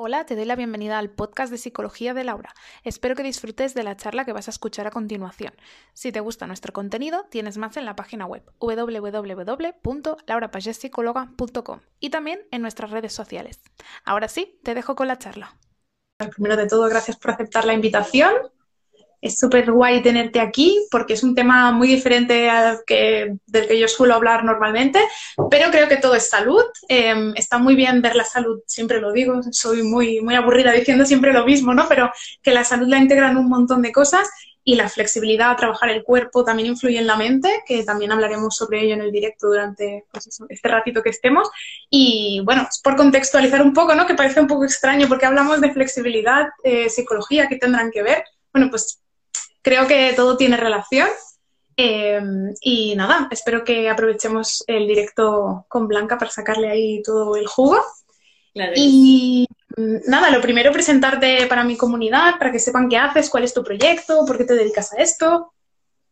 Hola, te doy la bienvenida al podcast de Psicología de Laura. Espero que disfrutes de la charla que vas a escuchar a continuación. Si te gusta nuestro contenido, tienes más en la página web www.laurapagesicóloga.com y también en nuestras redes sociales. Ahora sí, te dejo con la charla. Primero de todo, gracias por aceptar la invitación es súper guay tenerte aquí porque es un tema muy diferente al que, del que yo suelo hablar normalmente, pero creo que todo es salud. Em, está muy bien ver la salud, siempre lo digo, soy muy, muy aburrida diciendo siempre lo mismo, ¿no? Pero que la salud la integran un montón de cosas y la flexibilidad, trabajar el cuerpo también influye en la mente, que también hablaremos sobre ello en el directo durante pues este ratito que estemos. Y bueno, por contextualizar un poco, ¿no? Que parece un poco extraño porque hablamos de flexibilidad, eh, psicología, que tendrán que ver. Bueno, pues creo que todo tiene relación. Eh, y nada, espero que aprovechemos el directo con Blanca para sacarle ahí todo el jugo. Y mm, nada, lo primero presentarte para mi comunidad, para que sepan qué haces, cuál es tu proyecto, por qué te dedicas a esto.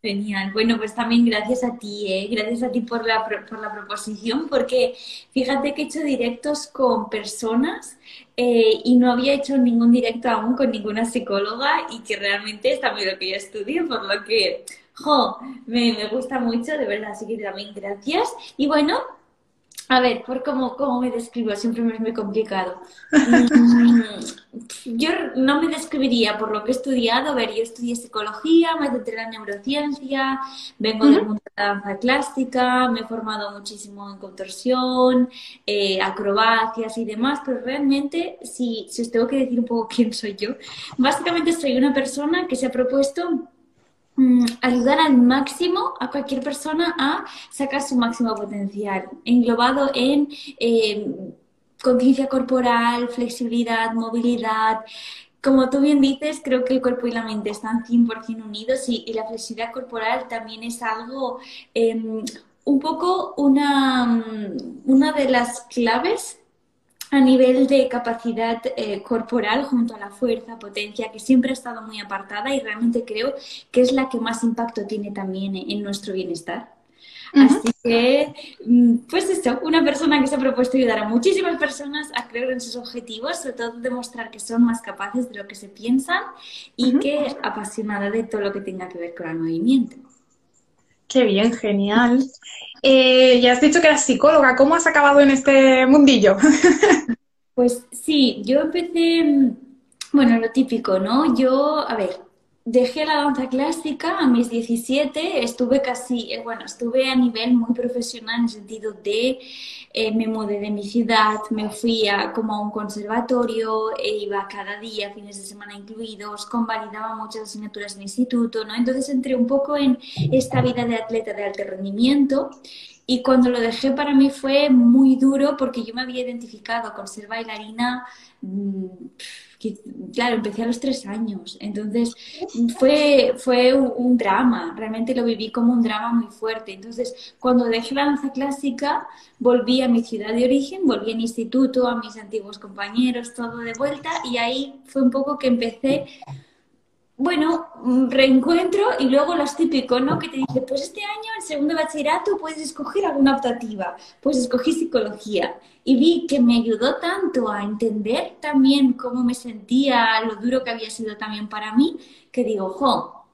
Genial. Bueno, pues también gracias a ti, ¿eh? gracias a ti por la, por la proposición, porque fíjate que he hecho directos con personas eh, y no había hecho ningún directo aún con ninguna psicóloga y que realmente es también lo que yo estudio, por lo que, jo, me, me gusta mucho, de verdad, así que también gracias. Y bueno, a ver, por cómo, cómo me describo, siempre me es muy complicado. Mm, yo no me describiría por lo que he estudiado. A ver, yo estudié psicología, me centré en la neurociencia, vengo del mundo de la danza clásica, me he formado muchísimo en contorsión, eh, acrobacias y demás, pero realmente, si, si os tengo que decir un poco quién soy yo, básicamente soy una persona que se ha propuesto ayudar al máximo a cualquier persona a sacar su máximo potencial, englobado en eh, conciencia corporal, flexibilidad, movilidad. Como tú bien dices, creo que el cuerpo y la mente están 100% unidos y, la flexibilidad corporal también es algo, em, un poco una, mm, una de las claves a nivel de capacidad eh, corporal junto a la fuerza, potencia, que siempre ha estado muy apartada y realmente creo que es la que más impacto tiene también en nuestro bienestar. Así que, mm, pues esto, una persona que se ha propuesto ayudar a muchísimas personas a creer en sus objetivos, sobre todo demostrar que son más capaces de lo que se piensan y que es apasionada de todo lo que tenga que ver con el movimiento. Qué bien, genial. Eh, ya has dicho que eras psicóloga. ¿Cómo has acabado en este mundillo? pues sí, yo empecé, mm, bueno, lo típico, ¿no? Yo, a ver, dejé la danza clásica a mis 17, estuve casi, eh, bueno, estuve a nivel muy profesional en el sentido de eh, me mudé de mi ciudad, me fui a, como a un conservatorio, e iba cada día, fines de semana incluidos, convalidaba muchas asignaturas en el instituto, ¿no? Entonces entré un poco en esta vida de atleta de alto rendimiento y cuando lo dejé para mí fue muy duro porque yo me había identificado con ser bailarina. Mm, claro, empecé a los tres años, entonces fue, fue un, drama, realmente lo viví como un drama muy fuerte. Entonces, cuando dejé la danza clásica, volví a mi ciudad de origen, volví al instituto, a mis antiguos compañeros, todo de vuelta, y ahí fue un poco que empecé bueno, mm, reencuentro y luego los típicos, ¿no? Que te dice, pues este año en segundo bachillerato puedes escoger alguna optativa. Pues escogí psicología y vi que me ayudó tanto a entender también cómo me sentía, lo duro que había sido también para mí, que digo, jo,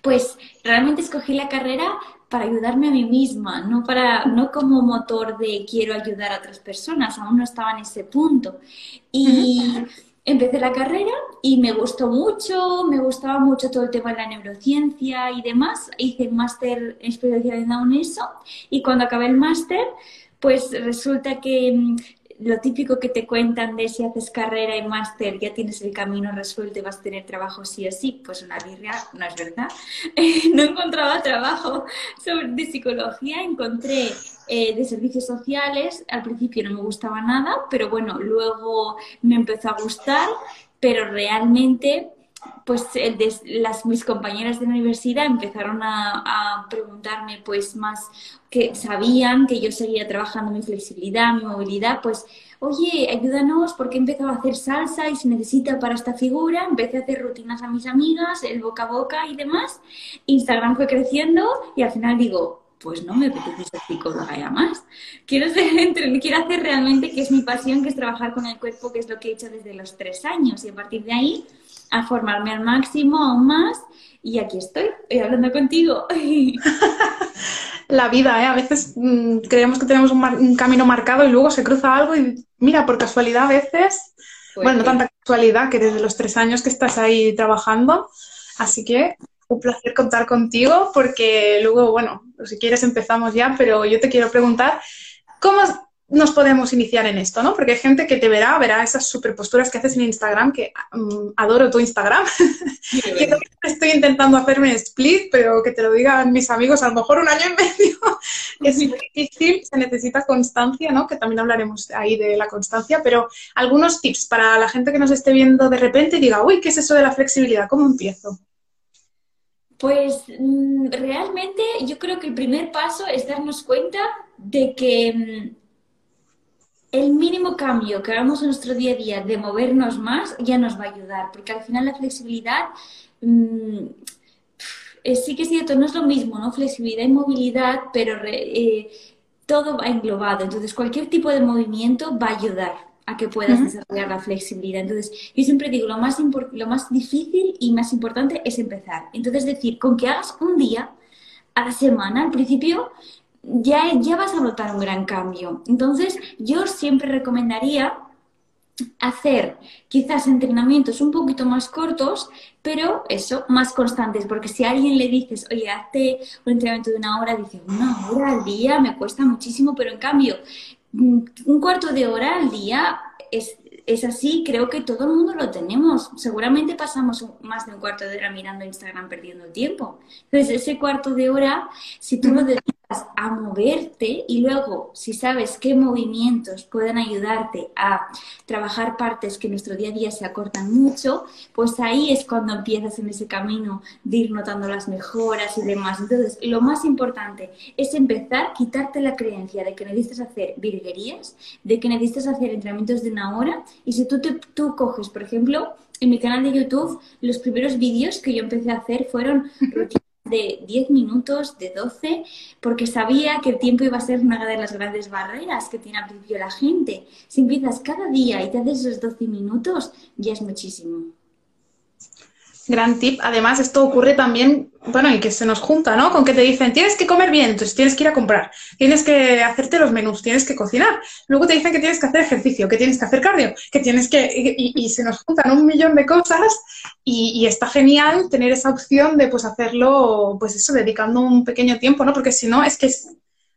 pues realmente escogí la carrera para ayudarme a mí misma, no para no como motor de quiero ayudar a otras personas, aún no estaba en ese punto. Y empecé la carrera y me gustó mucho, me gustaba mucho todo el tema de la neurociencia y demás. Hice máster en eso y cuando acabé el máster, pues resulta que mm, lo típico que te cuentan de si haces carrera y máster ya tienes el camino resuelto y vas a tener trabajo sí o sí, pues una birria, no es verdad. no encontraba trabajo de psicología, encontré eh, de servicios sociales. Al principio no me gustaba nada, pero bueno, luego me empezó a gustar, pero realmente pues las, mis compañeras de la universidad empezaron a, preguntarme pues más que sabían que yo seguía trabajando mi flexibilidad, mi movilidad, pues oye, ayúdanos porque he empezado a hacer salsa y se necesita para esta figura, empecé a hacer rutinas a mis amigas, el boca a boca y demás, Instagram fue creciendo y al final digo, pues no me apetece ser psicóloga ya más. Quiero, ser, quiero hacer realmente, que es mi pasión, que es trabajar con el cuerpo, que es lo que he hecho desde los tres años. Y a partir de ahí, a formarme al máximo, aún más. Y aquí estoy, estoy hablando contigo. La vida, ¿eh? A veces mm, creemos que tenemos un, camino marcado y luego se cruza algo y mira, por casualidad a veces, pues bueno, no tanta casualidad que desde los tres años que estás ahí trabajando. Así que un placer contar contigo porque luego, bueno, si quieres empezamos ya, pero yo te quiero preguntar, ¿cómo nos podemos iniciar en esto, ¿no? Porque hay gente que te verá, verá esas super posturas que haces en Instagram, que mm, adoro tu Instagram. estoy intentando hacerme split, pero que te lo digan mis amigos, a lo mejor un año y medio es muy difícil, se necesita constancia, ¿no? Que también hablaremos ahí de la constancia, pero algunos tips para la gente que nos esté viendo de repente y diga, uy, ¿qué es eso de la flexibilidad? ¿Cómo empiezo? Pues mm, realmente yo creo que el primer paso es darnos cuenta de que mm, el mínimo cambio que hagamos en nuestro día a día de movernos más ya nos va a ayudar, porque al final la flexibilidad mm, sí que es cierto, no es lo mismo, ¿no? Flexibilidad y movilidad, pero eh, todo va englobado. Entonces, cualquier tipo de movimiento va a ayudar a que puedas desarrollar la flexibilidad. Entonces, yo siempre digo, lo más, lo más difícil y más importante es empezar. Entonces, decir, con que hagas un día a la semana, al principio, ya, ya vas a notar un gran cambio. Entonces, yo siempre recomendaría hacer quizás entrenamientos un poquito más cortos, pero eso, más constantes, porque si a alguien le dices, oye, hazte un entrenamiento de una hora, dice, una hora al día me cuesta muchísimo, pero en cambio, un cuarto de hora al día es, es, así, creo que todo el mundo lo tenemos. Seguramente pasamos más de un cuarto de hora mirando Instagram perdiendo tiempo. Entonces, ese cuarto de hora, si tú lo dedicas a moverte y luego, si sabes qué movimientos pueden ayudarte a trabajar partes que en nuestro día a día se acortan mucho, pues ahí es cuando empiezas en ese camino de ir notando las mejoras y demás. Entonces, lo más importante es empezar, quitarte la creencia de que necesitas hacer virguerías, de que necesitas hacer entrenamientos de una hora y si tú, te, tú coges, por ejemplo, en mi canal de YouTube, los primeros vídeos que yo empecé a hacer fueron rutinas de 10 minutos, de 12, porque sabía que el tiempo iba a ser una de las grandes barreras que tiene al principio la gente. Si empiezas cada día y te haces esos 12 minutos, ya es muchísimo. Gran tip. Además, esto ocurre también, bueno, y que se nos junta, ¿no? Con que te dicen, tienes que comer bien, entonces tienes que ir a comprar, tienes que hacerte los menús, tienes que cocinar. Luego te dicen que tienes que hacer ejercicio, que tienes que hacer cardio, que tienes que... Y, se nos juntan un millón de cosas y, está genial tener esa opción de, pues, hacerlo, pues eso, dedicando un pequeño tiempo, ¿no? Porque si no, es que... Es...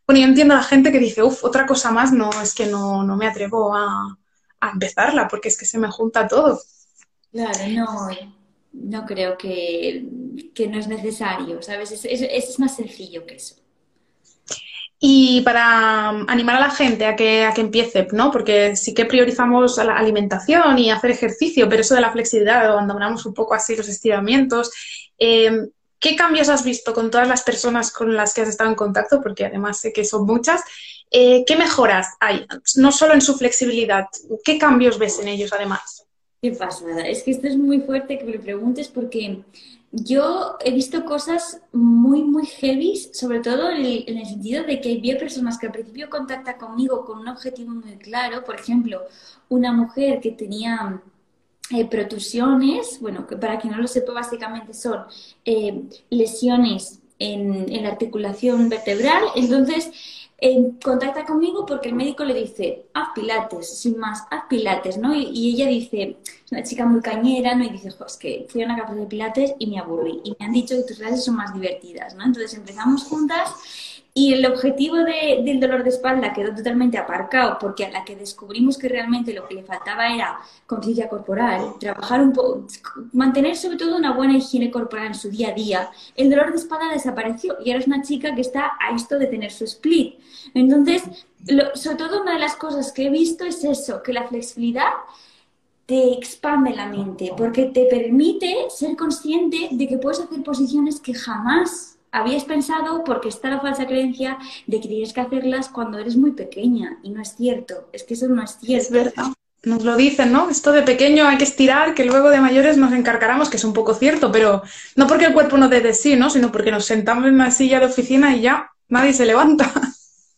Bueno, yo entiendo a la gente que dice, uff, otra cosa más, no, es que no, no me atrevo a, a empezarla, porque es que se me junta todo. Claro, no no creo que, no es necesario, ¿sabes? Es, es, más sencillo que eso. Y para animar a la gente a que, a que empiece, ¿no? Porque sí que priorizamos la alimentación y hacer ejercicio, pero eso de la flexibilidad, abandonamos un poco así los estiramientos. Em, ¿Qué cambios has visto con todas las personas con las que has estado en contacto? Porque además sé que son muchas. Eh, ¿Qué mejoras hay? No solo en su flexibilidad, ¿qué cambios ves en ellos además? Qué pasada. Es que esto es muy fuerte que me lo preguntes porque yo he visto cosas muy, muy heavy, sobre todo en el, sentido de que había personas que al principio contactan conmigo con un objetivo muy claro. Por ejemplo, una mujer que tenía eh, protusiones, bueno, que para quien no lo sepa, básicamente son eh, lesiones en, en la articulación vertebral. Entonces, contacta conmigo porque el médico le dice, haz pilates, sin más, haz pilates, ¿no? Y, ella dice, es una chica muy cañera, ¿no? Y dice, es que fui a una clase de pilates y me aburrí. Y me han dicho que tus clases son más divertidas, ¿no? Entonces empezamos juntas y el objetivo del dolor de espalda quedó totalmente aparcado porque a la que descubrimos que realmente lo que le faltaba era conciencia corporal, trabajar un poco, mantener sobre todo una buena higiene corporal en su día a día, el dolor de espalda desapareció y ahora es una chica que está a esto de tener su split. Entonces, sobre todo una de las cosas que he visto es eso, que la flexibilidad te expande la mente porque te permite ser consciente de que puedes hacer posiciones que jamás habías pensado porque está la falsa creencia de que tienes que hacerlas cuando eres muy pequeña y no es cierto, es que eso no es cierto. Es verdad. Nos lo dicen, ¿no? Esto de pequeño hay que estirar, que luego de mayores nos encarcaramos, que es un poco cierto, pero no porque el cuerpo no dé de sí, ¿no? Sino porque nos sentamos en una silla de oficina y ya nadie se levanta.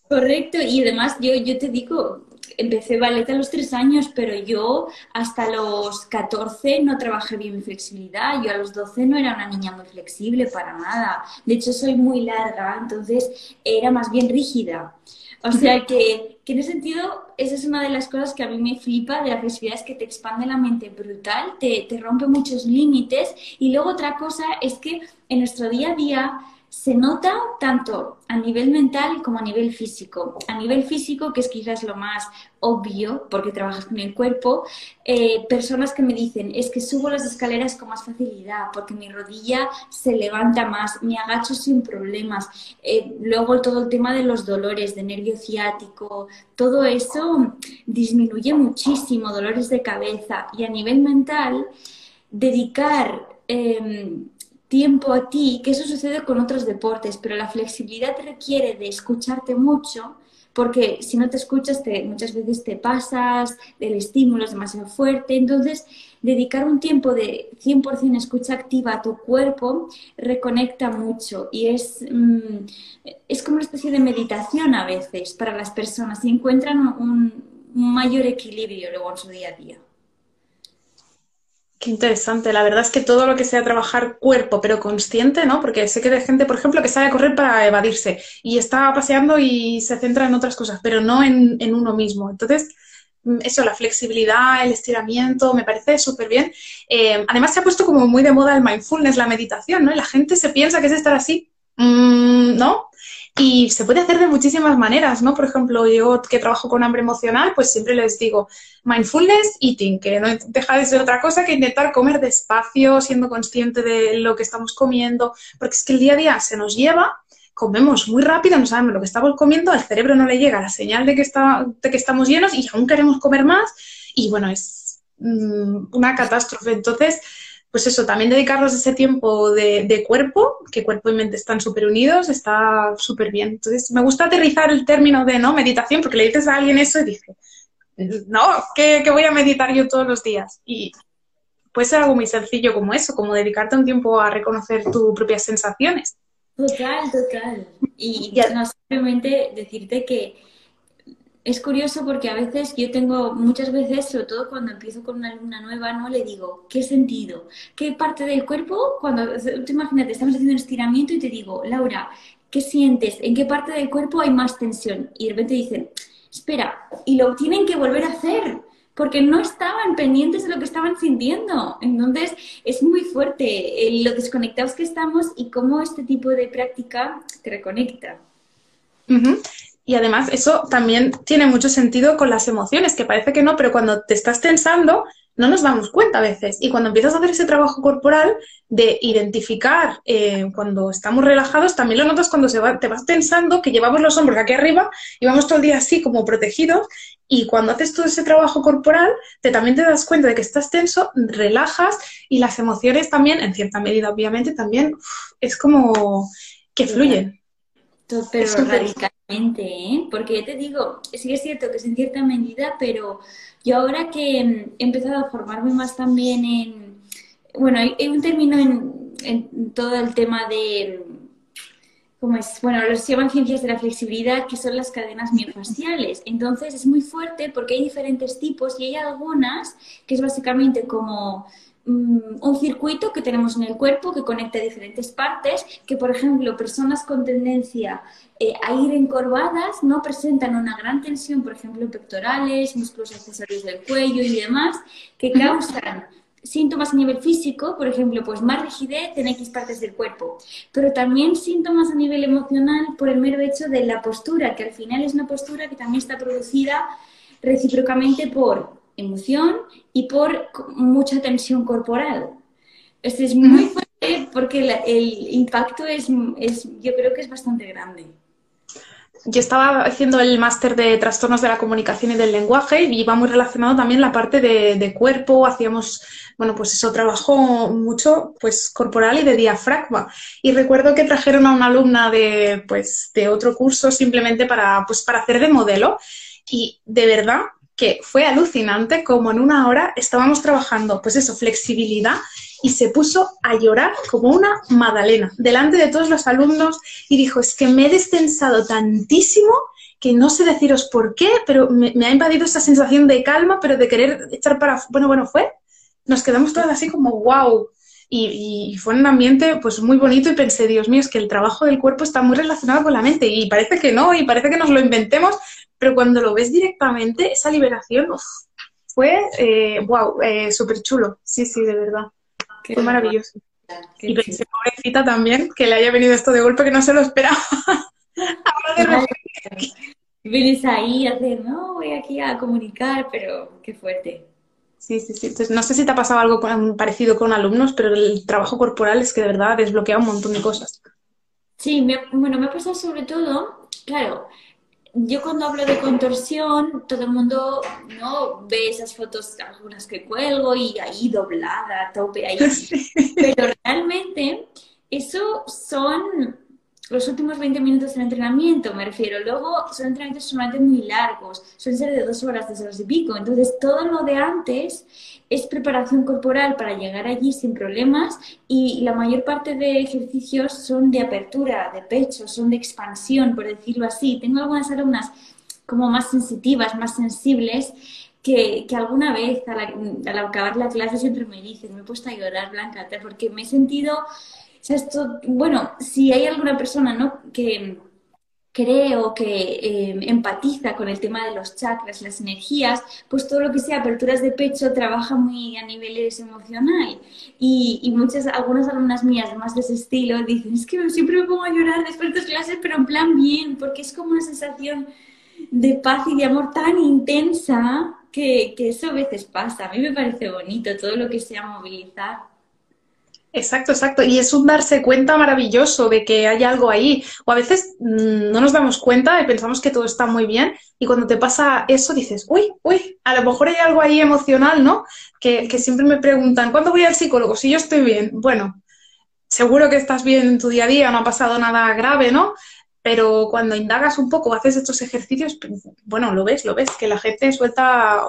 Correcto, y además yo, yo te digo, empecé ballet a los tres años, pero yo hasta los 14 no trabajé bien mi flexibilidad. Yo a los 12 no era una niña muy flexible para nada. De hecho, soy muy larga, entonces era más bien rígida. O sea que, que en ese sentido, esa es una de las cosas que a mí me flipa de la flexibilidad, es que te expande la mente brutal, te, te rompe muchos límites. Y luego otra cosa es que en nuestro día a día se nota tanto a nivel mental como a nivel físico. A nivel físico, que es quizás lo más obvio, porque trabajas con el cuerpo, eh, personas que me dicen, es que subo las escaleras con más facilidad, porque mi rodilla se levanta más, me agacho sin problemas. Eh, luego todo el tema de los dolores, de nervio ciático, todo eso disminuye muchísimo, dolores de cabeza. Y a nivel mental, dedicar... Em, tiempo a ti, que eso sucede con otros deportes, pero la flexibilidad requiere de escucharte mucho, porque si no te escuchas, te, muchas veces te pasas, el estímulo es demasiado fuerte, entonces dedicar un tiempo de 100% escucha activa a tu cuerpo reconecta mucho y es, mm, es como una especie de meditación a veces para las personas y encuentran un mayor equilibrio luego en su día a día. Qué interesante. La verdad es que todo lo que sea trabajar cuerpo, pero consciente, ¿no? Porque sé que hay gente, por ejemplo, que sale a correr para evadirse y está paseando y se centra en otras cosas, pero no en, uno mismo. Entonces, mm, eso, la flexibilidad, el estiramiento, me parece súper bien. Eh, además, se ha puesto como muy de moda el mindfulness, la meditación, ¿no? Y la gente se piensa que es estar así, mm, ¿no? Y se puede hacer de muchísimas maneras, ¿no? Por ejemplo, yo que trabajo con hambre emocional, pues siempre les digo mindfulness eating, que no deja de ser otra cosa que intentar comer despacio, siendo consciente de lo que estamos comiendo, porque es que el día a día se nos lleva, comemos muy rápido, no sabemos lo que estamos comiendo, al cerebro no le llega la señal de que, está, de que estamos llenos y aún queremos comer más y bueno, es mm, una catástrofe. Entonces, pues eso, también dedicarnos ese tiempo de, cuerpo, que cuerpo y mente están súper unidos, está súper bien. Entonces, me gusta aterrizar el término de no meditación, porque le dices a alguien eso y dice, no, que, voy a meditar yo todos los días. Y puede ser algo muy sencillo como eso, como dedicarte un tiempo a reconocer tus propias sensaciones. Total, total. Y ya. no simplemente decirte que es curioso porque a veces yo tengo, muchas veces, sobre todo cuando empiezo con una alumna nueva, ¿no? Le digo, ¿qué sentido? ¿Qué parte del cuerpo? Cuando, tú imagínate, estamos haciendo un estiramiento y te digo, Laura, ¿qué sientes? ¿En qué parte del cuerpo hay más tensión? Y de repente dicen, espera, y lo tienen que volver a hacer porque no estaban pendientes de lo que estaban sintiendo. Entonces, es muy fuerte lo desconectados que estamos y cómo este tipo de práctica te reconecta. Y además eso también tiene mucho sentido con las emociones, que parece que no, pero cuando te estás tensando no nos damos cuenta a veces. Y cuando empiezas a hacer ese trabajo corporal de identificar eh, cuando estamos relajados, también lo notas cuando se va, te vas tensando, que llevamos los hombros aquí arriba y vamos todo el día así como protegidos. Y cuando haces todo ese trabajo corporal, te también te das cuenta de que estás tenso, relajas y las emociones también, en cierta medida obviamente, también es como que fluyen. Pero ¿eh? Porque te digo, sí es cierto que es en cierta medida, pero yo ahora que he empezado a formarme más también en, bueno, hay, un término en, todo el tema de, ¿cómo es? Bueno, los llaman ciencias de la flexibilidad, que son las cadenas miofasciales. Entonces es muy fuerte porque hay diferentes tipos y hay algunas que es básicamente como Mm, un circuito que tenemos en el cuerpo que conecta diferentes partes, que por ejemplo personas con tendencia eh, a ir encorvadas no presentan una gran tensión, por ejemplo, en pectorales, músculos accesorios del cuello y demás, que causan síntomas a nivel físico, por ejemplo, pues más rigidez en X partes del cuerpo, pero también síntomas a nivel emocional por el mero hecho de la postura, que al final es una postura que también está producida recíprocamente por emoción y por mucha tensión corporal. Esto es muy fuerte porque el impacto es, es, yo creo que es bastante grande. Yo estaba haciendo el máster de trastornos de la comunicación y del lenguaje y iba muy relacionado también la parte de, cuerpo, hacíamos, bueno, pues eso, trabajo mucho, pues corporal y de diafragma. Y recuerdo que trajeron a una alumna de, pues, de otro curso simplemente para, pues, para hacer de modelo y de verdad que fue alucinante como en una hora estábamos trabajando, pues eso, flexibilidad y se puso a llorar como una magdalena delante de todos los alumnos y dijo, es que me he destensado tantísimo que no sé deciros por qué, pero me, ha invadido esa sensación de calma, pero de querer echar para... Bueno, bueno, fue. Nos quedamos todas así como, wow. Y, fue un ambiente pues muy bonito y pensé, Dios mío, es que el trabajo del cuerpo está muy relacionado con la mente y parece que no, y parece que nos lo inventemos, pero cuando lo ves directamente, esa liberación fue, wow, eh, eh súper chulo. Sí, sí, de verdad. fue maravilloso. y pensé, pobrecita también, que le haya venido esto de golpe que no se lo esperaba. Ahora Vienes ahí a hacer, no, voy aquí a comunicar, pero qué fuerte. Sí, sí, sí. Entonces, no sé si te ha pasado algo parecido con alumnos, pero el trabajo corporal es que de verdad desbloquea un montón de cosas. Sí, bueno, me ha pasado sobre todo, claro, yo cuando hablo de contorsión, todo el mundo no ve esas fotos, algunas que cuelgo y ahí doblada, tope ahí. Pero realmente eso son los últimos 20 minutos del entrenamiento, me refiero. Luego son entrenamientos solamente muy largos, suelen ser de dos horas, dos horas y pico. Entonces, todo lo de antes es preparación corporal para llegar allí sin problemas y la mayor parte de ejercicios son de apertura, de pecho, son de expansión, por decirlo así. Tengo algunas alumnas como más sensitivas, más sensibles, que, que, alguna vez al, acabar la clase siempre me dicen, me he puesto a llorar, Blanca, porque me he sentido esto, bueno, si hay alguna persona ¿no? que cree o que eh, empatiza con el tema de los chakras, las energías, pues todo lo que sea aperturas de pecho trabaja muy a niveles emocional. Y, y muchas, algunas alumnas mías más de ese estilo dicen, es que siempre me pongo a llorar después de clases, pero en plan bien, porque es como una sensación de paz y de amor tan intensa que, que eso a veces pasa. A mí me parece bonito todo lo que sea movilizar. Exacto, exacto. Y es un darse cuenta maravilloso de que hay algo ahí. O a veces mm, no nos damos cuenta y pensamos que todo está muy bien. Y cuando te pasa eso dices, uy, uy, a lo mejor hay algo ahí emocional, ¿no? Que, que siempre me preguntan, ¿cuándo voy al psicólogo? Si yo estoy bien. Bueno, seguro que estás bien en tu día a día, no ha pasado nada grave, ¿no? Pero cuando indagas un poco, haces estos ejercicios, bueno, lo ves, lo ves, que la gente suelta,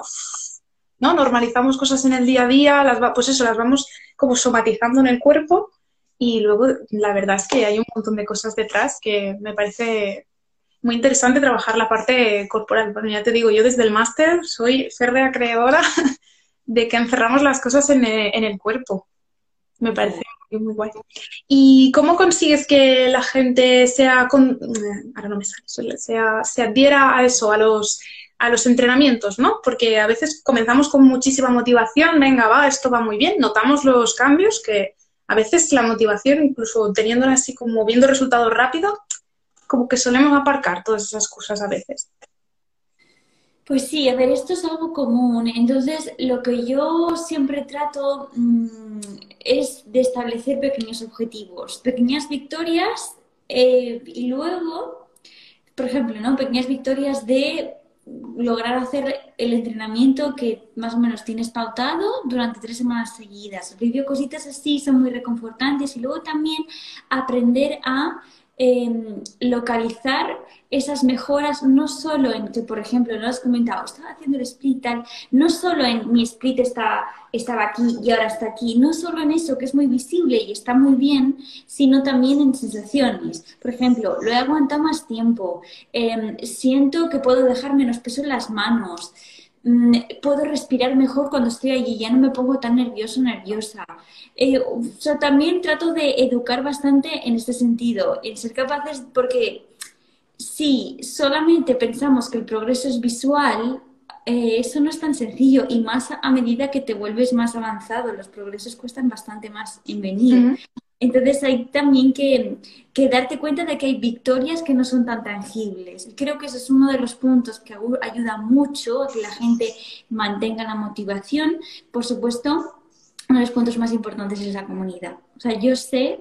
¿no? Normalizamos cosas en el día a día, las pues eso, las vamos como somatizando en el cuerpo y luego la verdad es que hay un montón de cosas detrás que me parece muy interesante trabajar la parte corporal. Bueno, ya te digo, yo desde el máster soy férrea creadora de que encerramos las cosas en el, cuerpo. Me parece muy guay. ¿Y cómo consigues que la gente sea, con... ahora no me sale, sea, se adhiera a eso, a los a los entrenamientos, ¿no? Porque a veces comenzamos con muchísima motivación, venga, va, esto va muy bien, notamos los cambios que a veces la motivación, incluso teniéndola así como viendo resultados rápido, como que solemos aparcar todas esas cosas a veces. Pues sí, a ver, esto es algo común. Entonces, lo que yo siempre trato mm, es de establecer pequeños objetivos, pequeñas victorias eh, y luego, por ejemplo, ¿no? Pequeñas victorias de lograr hacer el entrenamiento que más o menos tienes pautado durante tres semanas seguidas. Review cositas así son muy reconfortantes y luego también aprender a Em, localizar esas mejoras no solo en que, por ejemplo, lo has comentado, estaba haciendo el split tal, no solo en mi split estaba, estaba aquí y ahora está aquí, no solo en eso que es muy visible y está muy bien, sino también en sensaciones. Por ejemplo, lo he aguantado más tiempo, em, siento que puedo dejar menos peso en las manos. Mm, puedo respirar mejor cuando estoy allí, ya no me pongo tan nervioso nerviosa. Eh, o sea, también trato de educar bastante en este sentido, en ser capaces, porque si solamente pensamos que el progreso es visual, eh, eso no es tan sencillo y más a medida que te vuelves más avanzado, los progresos cuestan bastante más en venir. Entonces hay también que, darte cuenta de que hay victorias que no son tan tangibles. Creo que ese es uno de los puntos que ayuda mucho a que la gente mantenga la motivación. Por supuesto, uno de los puntos más importantes es la comunidad. O sea, yo sé,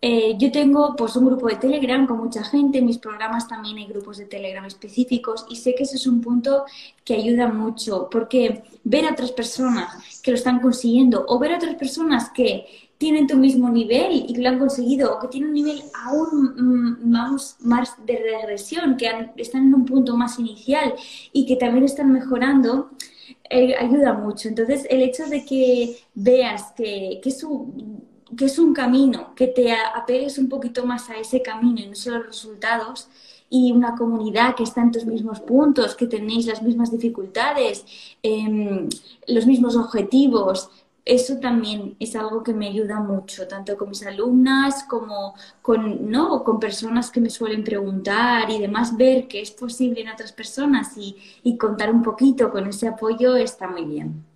eh, yo tengo pues un grupo de Telegram con mucha gente, en mis programas también hay grupos de Telegram específicos y sé que ese es un punto que ayuda mucho porque ver a otras personas que lo están consiguiendo o ver a otras personas que tienen tu mismo nivel y lo han conseguido, o que tienen un nivel aún mm, más, más de regresión, que están en un punto más inicial y que también están mejorando, eh, ayuda mucho. Entonces, el hecho de que veas que, que, es un, que es un camino, que te apegues un poquito más a ese camino y no solo los resultados, y una comunidad que está en tus mismos puntos, que tenéis las mismas dificultades, em, los mismos objetivos, eso también es algo que me ayuda mucho, tanto con mis alumnas como con, ¿no? con personas que me suelen preguntar y demás, ver que es posible en otras personas y, y contar un poquito con ese apoyo está muy bien.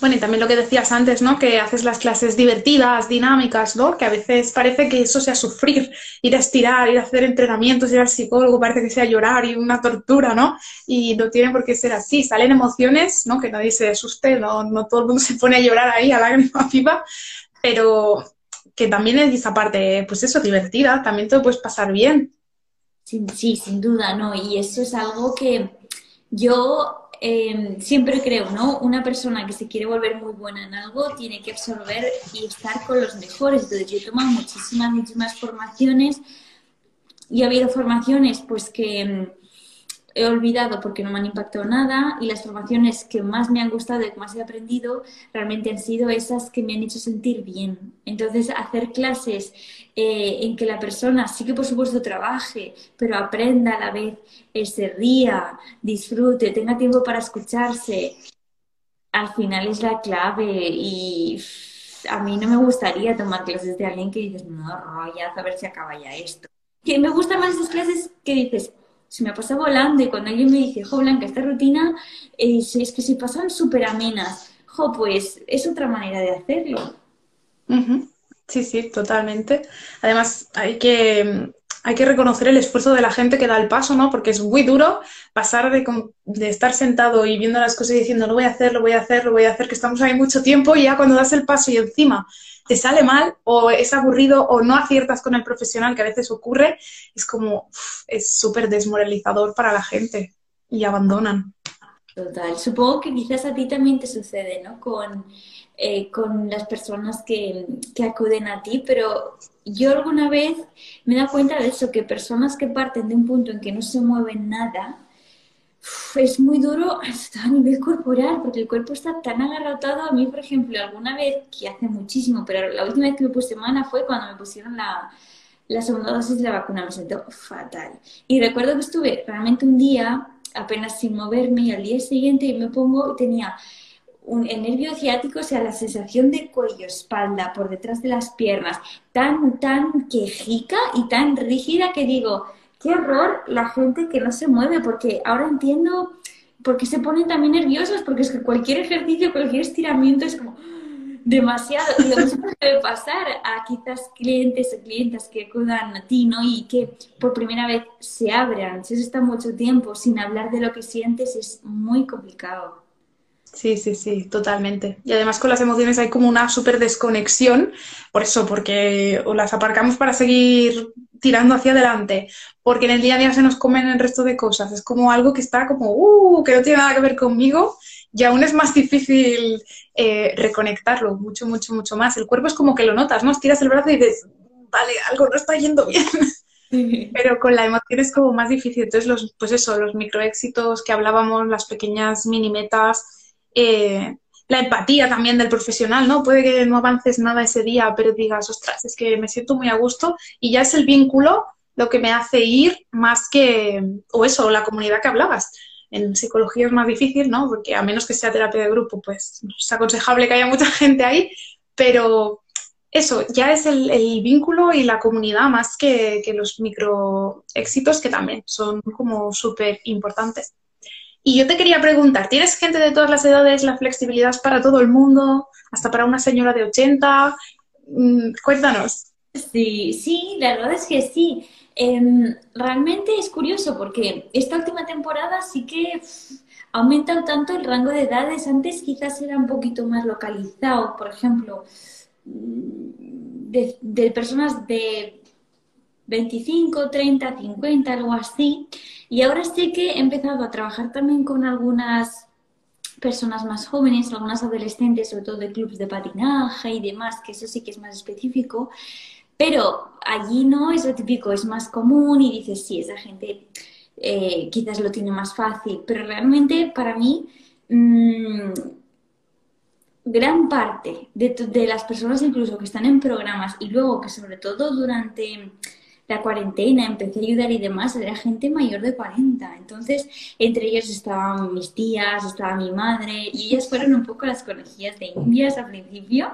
Bueno, y también lo que decías antes, ¿no? Que haces las clases divertidas, dinámicas, ¿no? Que a veces parece que eso sea sufrir, ir a estirar, ir a hacer entrenamientos, ir al psicólogo, parece que sea llorar y una tortura, ¿no? Y no tiene por qué ser así. Salen emociones, ¿no? Que nadie se asuste, no, no todo el mundo se pone a llorar ahí a lágrima viva, pero que también es esa parte, pues eso, divertida, también te puedes pasar bien. Sí, sí, sin duda, ¿no? Y eso es algo que yo Em, siempre creo, ¿no? Una persona que se quiere volver muy buena en algo tiene que absorber y estar con los mejores. Entonces, yo he tomado muchísimas, muchísimas formaciones y ha habido formaciones, pues, que em, he olvidado porque no me han impactado nada y las formaciones que más me han gustado y que más he aprendido realmente han sido esas que me han hecho sentir bien. Entonces, hacer clases eh, en que la persona sí que por supuesto trabaje, pero aprenda a la vez, eh, se ría, disfrute, tenga tiempo para escucharse, al final es la clave y a mí no me gustaría tomar clases de alguien que dices, no, ya a ver si acaba ya esto. Que me gustan más esas clases que dices, se me pasa volando y cuando alguien me dice, jo, Blanca, esta rutina es, es que se pasan súper amenas, jo, pues es otra manera de hacerlo. Sí, sí, totalmente. Además, hay que, hay que reconocer el esfuerzo de la gente que da el paso, ¿no? Porque es muy duro pasar de, estar sentado y viendo las cosas y diciendo, lo voy a hacer, lo voy a hacer, lo voy a hacer, que estamos ahí mucho tiempo y ya cuando das el paso y encima te sale mal o es aburrido o no aciertas con el profesional, que a veces ocurre, es como, es súper desmoralizador para la gente y abandonan. Total. Supongo que quizás a ti también te sucede, ¿no? Con, eh, con las personas que, que, acuden a ti, pero yo alguna vez me dado cuenta de eso, que personas que parten de un punto en que no se mueven nada, es muy duro hasta a nivel corporal, porque el cuerpo está tan agarrotado. A mí, por ejemplo, alguna vez, que hace muchísimo, pero la última vez que me puse semana fue cuando me pusieron la, la segunda dosis de la vacuna, me siento fatal. Y recuerdo que estuve realmente un día apenas sin moverme y al día siguiente me pongo y tenía un, el nervio ciático, o sea, la sensación de cuello, espalda, por detrás de las piernas, tan, tan quejica y tan rígida que digo, qué horror la gente que no se mueve, porque ahora entiendo por qué se ponen también nerviosos, porque es que cualquier ejercicio, cualquier estiramiento es como demasiado. Y lo mismo puede pasar a quizás clientes o clientas que acudan a ti, ¿no? Y que por primera vez se abran. Si eso está mucho tiempo sin hablar de lo que sientes, es muy complicado. Sí, sí, sí, totalmente. Y además con las emociones hay como una súper desconexión, por eso, porque o las aparcamos para seguir tirando hacia adelante, porque en el día a día se nos comen el resto de cosas. Es como algo que está como, uh, que no tiene nada que ver conmigo y aún es más difícil eh, reconectarlo, mucho, mucho, mucho más. El cuerpo es como que lo notas, ¿no? Tiras el brazo y dices, vale, algo no está yendo bien. Pero con la emoción es como más difícil. Entonces, los, pues eso, los microéxitos que hablábamos, las pequeñas mini metas, eh, la empatía también del profesional, ¿no? Puede que no avances nada ese día, pero digas, ostras, es que me siento muy a gusto y ya es el vínculo lo que me hace ir más que, o eso, la comunidad que hablabas. En psicología es más difícil, ¿no? Porque a menos que sea terapia de grupo, pues es aconsejable que haya mucha gente ahí, pero eso, ya es el, vínculo y la comunidad más que, que los micro éxitos que también son como súper importantes. Y yo te quería preguntar, ¿tienes gente de todas las edades? ¿La flexibilidad es para todo el mundo? ¿Hasta para una señora de 80? Mm, cuéntanos. Sí, sí, la verdad es que sí. Em, realmente es curioso porque esta última temporada sí que ha aumentado tanto el rango de edades. Antes quizás era un poquito más localizado, por ejemplo, mm, de, de personas de 25, 30, 50, algo así. Y ahora sí que he empezado a trabajar también con algunas personas más jóvenes, algunas adolescentes, sobre todo de clubes de patinaje y demás, que eso sí que es más específico. Pero allí no es lo típico, es más común y dices, sí, esa gente eh, quizás lo tiene más fácil. Pero realmente para mí mm, gran parte de, de, las personas incluso que están en programas y luego que sobre todo durante la cuarentena empecé a ayudar y demás, era gente mayor de 40. Entonces, entre ellos estaban mis tías, estaba mi madre y ellas fueron un poco las conejillas de indias al principio.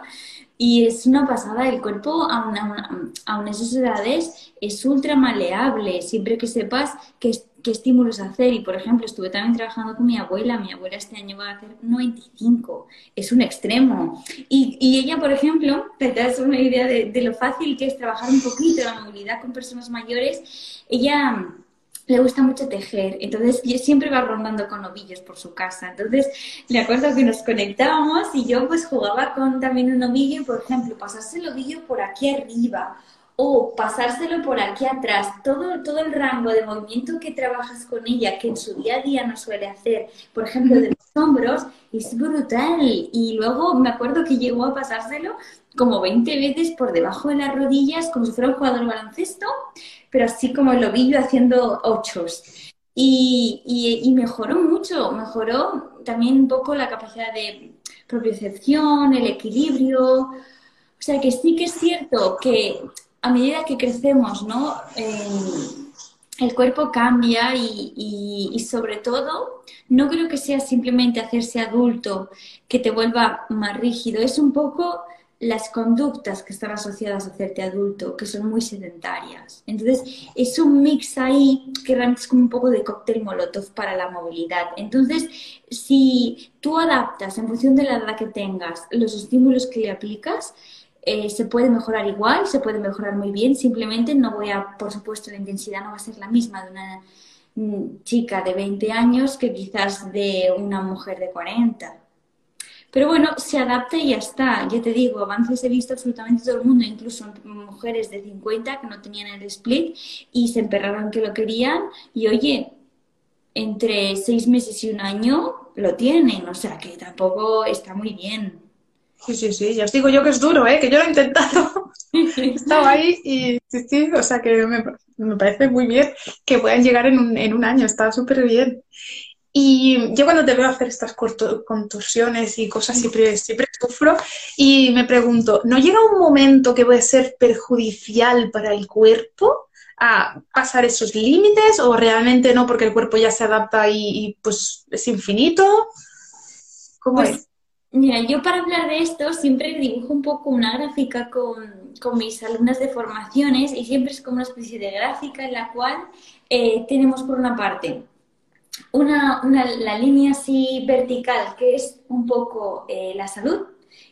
Y es una pasada, el cuerpo a, a esas edades es ultra maleable, siempre que sepas que qué estímulos hacer. Y, por ejemplo, estuve también trabajando con mi abuela. Mi abuela este año va a hacer 95. Es un extremo. Y, y ella, por ejemplo, te das una idea de, de, lo fácil que es trabajar un poquito la movilidad con personas mayores. Ella le gusta mucho tejer, entonces siempre va rondando con ovillos por su casa. Entonces, me acuerdo que nos conectábamos y yo pues jugaba con también un ovillo, por ejemplo, pasarse el ovillo por aquí arriba o pasárselo por aquí atrás, todo, todo el rango de movimiento que trabajas con ella, que en su día a día no suele hacer, por ejemplo, de los hombros, es brutal. Y luego me acuerdo que llegó a pasárselo como 20 veces por debajo de las rodillas, como si fuera un jugador baloncesto, pero así como el ovillo haciendo ochos. Y, y, y, mejoró mucho, mejoró también un poco la capacidad de propiocepción, el equilibrio. O sea que sí que es cierto que a medida que crecemos, ¿no? el cuerpo cambia y, sobre todo no creo que sea simplemente hacerse adulto que te vuelva más rígido, es un poco las conductas que están asociadas a hacerte adulto, que son muy sedentarias. Entonces, es un mix ahí que realmente es como un poco de cóctel molotov para la movilidad. Entonces, si tú adaptas en función de la edad que tengas los estímulos que le aplicas, eh, se puede mejorar igual, se puede mejorar muy bien, simplemente no voy a, por supuesto, la intensidad no va a ser la misma de una mm, chica de 20 años que quizás de una mujer de 40. Pero bueno, se adapta y ya está. Yo te digo, avances he visto absolutamente todo el mundo, incluso mujeres de 50 que no tenían el split y se emperraron que lo querían. Y oye, entre seis meses y un año lo tienen, o sea que tampoco está muy bien. Sí, sí, sí, ya os digo yo que es duro, ¿eh? que yo lo he intentado. Estaba ahí y sí, sí, o sea que me, me parece muy bien que puedan llegar en un, en un año, está súper bien. Y yo cuando te veo hacer estas contorsiones y cosas siempre, siempre sufro y me pregunto, ¿no llega un momento que puede ser perjudicial para el cuerpo a pasar esos límites o realmente no porque el cuerpo ya se adapta y, pues es infinito? ¿Cómo pues es? Mira, yo para hablar de esto siempre dibujo un poco una gráfica con, con, mis alumnas de formaciones y siempre es como una especie de gráfica en la cual eh, tenemos por una parte una, una, la línea así vertical que es un poco eh, la salud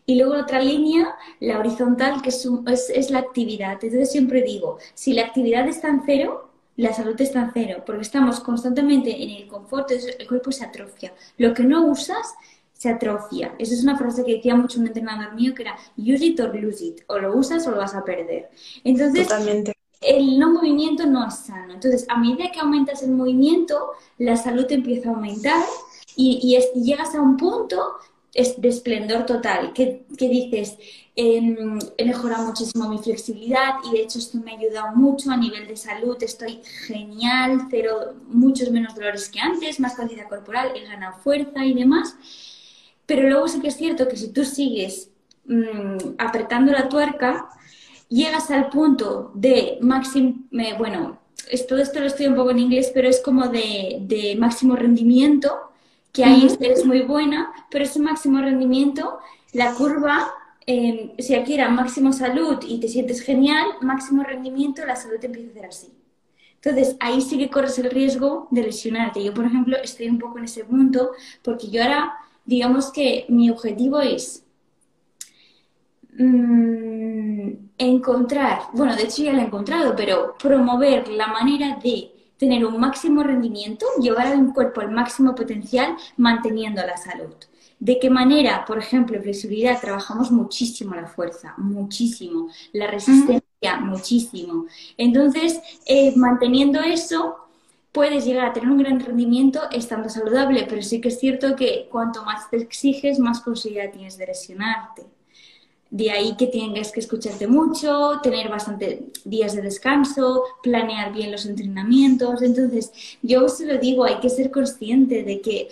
y luego otra línea, la horizontal, que es, es, es la actividad. Entonces siempre digo, si la actividad está en cero, la salud está en cero, porque estamos constantemente en el confort, el cuerpo se atrofia. Lo que no usas se atrofia. Esa es una frase que decía mucho un entrenador mío que era use it or lose it, o lo usas o lo vas a perder. Entonces, el no movimiento no es sano. Entonces, a medida que aumentas el movimiento, la salud empieza a aumentar y, llegas a un punto de esplendor total, que, dices, em, he mejorado muchísimo mi flexibilidad y de hecho esto me ha ayudado mucho a nivel de salud, estoy genial, cero, muchos menos dolores que antes, más calidad corporal, he ganado fuerza y demás. Pero luego sí que es cierto que si tú sigues mm, apretando la tuerca, llegas al punto de máximo, bueno, todo esto lo estoy un poco en inglés, pero es como de, máximo rendimiento, que ahí es muy buena, pero ese máximo rendimiento, la curva, em, si aquí era máximo salud y te sientes genial, máximo rendimiento, la salud te empieza a hacer así. Entonces, ahí sí que corres el riesgo de lesionarte. Yo, por ejemplo, estoy un poco en ese punto, porque yo ahora digamos que mi objetivo es mm, encontrar, bueno, de hecho ya lo he encontrado, pero promover la manera de tener un máximo rendimiento, llevar a un cuerpo al máximo potencial manteniendo la salud. ¿De qué manera? Por ejemplo, en flexibilidad trabajamos muchísimo la fuerza, muchísimo, la resistencia, muchísimo. Entonces, eh, manteniendo eso, puedes llegar a tener un gran rendimiento estando saludable, pero sí que es cierto que cuanto más te exiges, más posibilidad tienes de lesionarte. De ahí que tengas que escucharte mucho, tener bastante días de descanso, planear bien los entrenamientos. Entonces, yo se lo digo, hay que ser consciente de que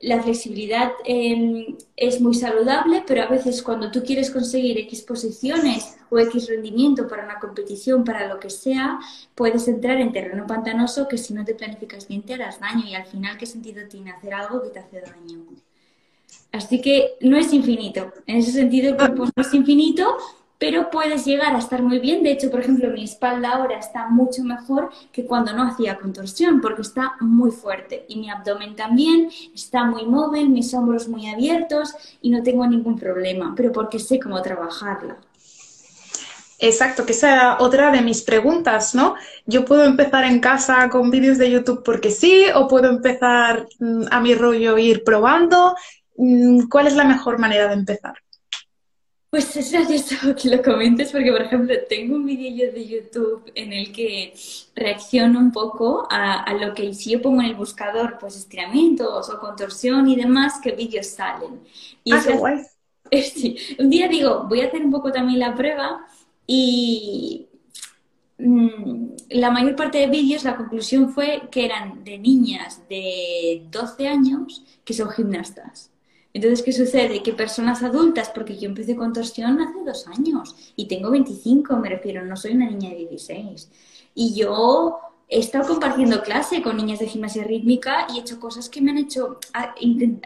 la flexibilidad em, es muy saludable, pero a veces cuando tú quieres conseguir X posiciones o X rendimiento para una competición, para lo que sea, puedes entrar en terreno pantanoso que si no te planificas bien te harás daño y al final, ¿qué sentido tiene hacer algo que te hace daño? Así que no es infinito. En ese sentido, el cuerpo no es infinito, pero puedes llegar a estar muy bien. De hecho, por ejemplo, mi espalda ahora está mucho mejor que cuando no hacía contorsión, porque está muy fuerte. Y mi abdomen también está muy móvil, mis hombros muy abiertos y no tengo ningún problema, pero porque sé cómo trabajarla. Exacto, que esa era otra de mis preguntas, ¿no? Yo puedo empezar en casa con vídeos de YouTube porque sí, o puedo empezar mm, a mi rollo ir probando. Mm, ¿Cuál es la mejor manera de empezar? Pues es gracioso que lo comentes porque, por ejemplo, tengo un vídeo de YouTube en el que reacciono un poco a, lo que si yo pongo en el buscador, pues estiramientos o contorsión y demás, qué vídeos salen. Y ah, qué guay. Sí. Un día digo, voy a hacer un poco también la prueba y mm, la mayor parte de vídeos, la conclusión fue que eran de niñas de 12 años que son gimnastas. Entonces, ¿qué sucede? Que personas adultas, porque yo empecé con torsión hace dos años y tengo 25, me refiero, no soy una niña de 16. Y yo he estado compartiendo clase con niñas de gimnasia rítmica y he hecho cosas que me han hecho,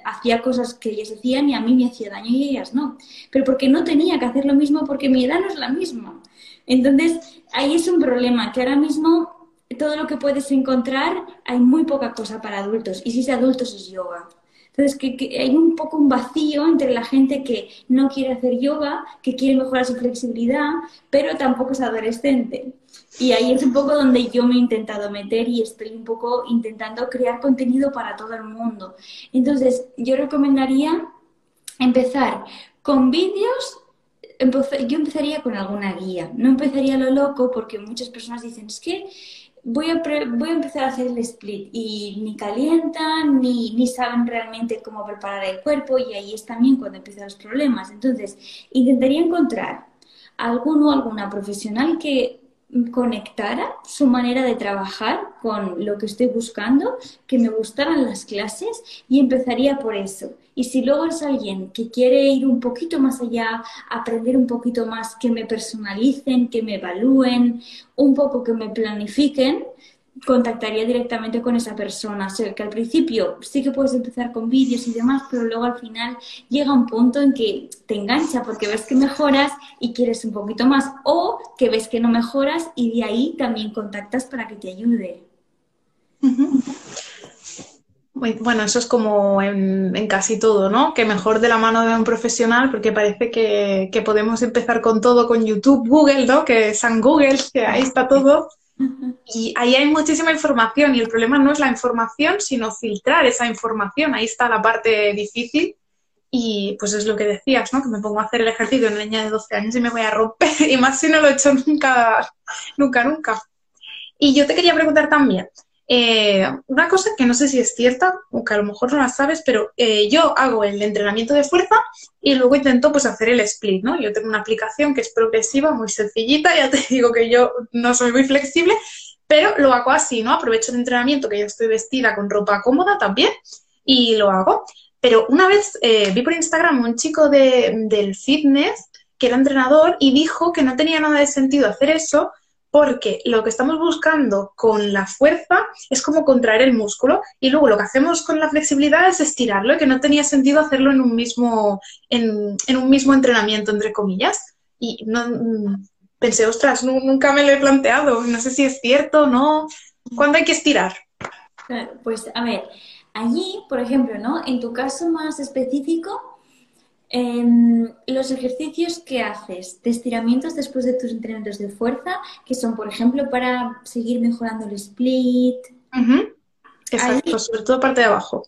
hacía cosas que ellas hacían y a mí me hacía daño y ellas no. Pero porque no tenía que hacer lo mismo porque mi edad no es la misma. Entonces, ahí es un problema, que ahora mismo todo lo que puedes encontrar, hay muy poca cosa para adultos. Y si es adultos es yoga. Entonces, que, hay un poco un vacío entre la gente que no quiere hacer yoga, que quiere mejorar su flexibilidad, pero tampoco es adolescente. Y ahí es un poco donde yo me he intentado meter y estoy un poco intentando crear contenido para todo el mundo. Entonces, yo recomendaría empezar con vídeos yo empezaría con alguna guía, no empezaría lo loco porque muchas personas dicen, es que voy a, voy a empezar a hacer el split y ni calientan ni, ni saben realmente cómo preparar el cuerpo y ahí es también cuando empiezan los problemas. Entonces, intentaría encontrar alguno o alguna profesional que conectara su manera de trabajar con lo que estoy buscando, que me gustaran las clases y empezaría por eso. Y si luego es alguien que quiere ir un poquito más allá, aprender un poquito más, que me personalicen, que me evalúen, un poco que me planifiquen, contactaría directamente con esa persona. O sea, que al principio sí que puedes empezar con vídeos y demás, pero luego al final llega un punto en que te engancha porque ves que mejoras y quieres un poquito más, o que ves que no mejoras y de ahí también contactas para que te ayude. Bueno, eso es como en, casi todo, ¿no? Que mejor de la mano de un profesional, porque parece que, que podemos empezar con todo con YouTube, Google, ¿no? Que San Google, que ahí está todo. Y ahí hay muchísima información y el problema no es la información, sino filtrar esa información. Ahí está la parte difícil y pues es lo que decías, ¿no? Que me pongo a hacer el ejercicio en una niña de 12 años y me voy a romper y más si no lo he hecho nunca, nunca, nunca. Y yo te quería preguntar también, eh, una cosa que no sé si es cierta, o que a lo mejor no la sabes, pero eh, yo hago el entrenamiento de fuerza y luego intento pues hacer el split, ¿no? Yo tengo una aplicación que es progresiva, muy sencillita, ya te digo que yo no soy muy flexible, pero lo hago así, ¿no? Aprovecho el entrenamiento que ya estoy vestida con ropa cómoda también y lo hago. Pero una vez eh, vi por Instagram un chico de, del fitness que era entrenador y dijo que no tenía nada de sentido hacer eso porque lo que estamos buscando con la fuerza es como contraer el músculo y luego lo que hacemos con la flexibilidad es estirarlo que no tenía sentido hacerlo en un mismo, en, un mismo entrenamiento, entre comillas. Y no, mm, pensé, ostras, nunca me lo he planteado, no sé si es cierto o no. ¿Cuándo hay que estirar? Pues a ver, allí, por ejemplo, ¿no? En tu caso más específico, Em, los ejercicios que haces de estiramientos después de tus entrenamientos de fuerza, que son, por ejemplo, para seguir mejorando el split. Exacto, sobre todo parte de abajo.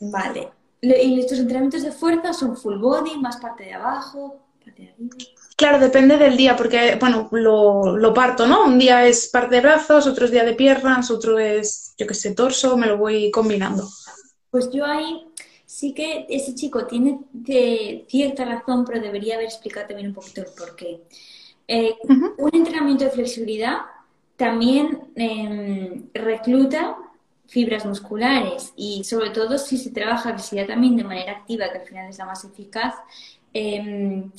Vale. ¿Y estos entrenamientos de fuerza son full body, más parte de abajo, parte de arriba? Claro, depende del día, porque, bueno, lo, lo, parto, ¿no? Un día es parte de brazos, otro es día de piernas, otro es, yo qué sé, torso, me lo voy combinando. Pues yo ahí sí que ese chico tiene cierta razón, pero debería haber explicado también un poquito el porqué. Eh, un entrenamiento de flexibilidad también em, recluta fibras musculares y sobre todo si se trabaja obesidad también de manera activa, que al final es la más eficaz, em,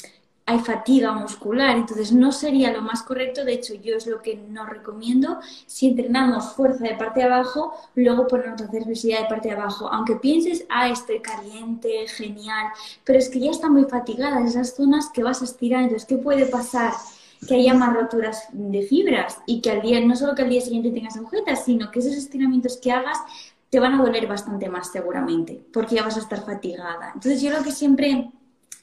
hay fatiga muscular, entonces no sería lo más correcto, de hecho yo es lo que no recomiendo, si entrenamos fuerza de parte de abajo, luego ponemos a hacer obesidad de parte de abajo, aunque pienses, ah, estoy caliente, genial, pero es que ya están muy fatigadas esas zonas que vas a estirar, entonces, ¿qué puede pasar? que haya más roturas de fibras y que al día, no solo que al día siguiente tengas agujetas, sino que esos estiramientos que hagas te van a doler bastante más seguramente, porque ya vas a estar fatigada. Entonces yo lo que siempre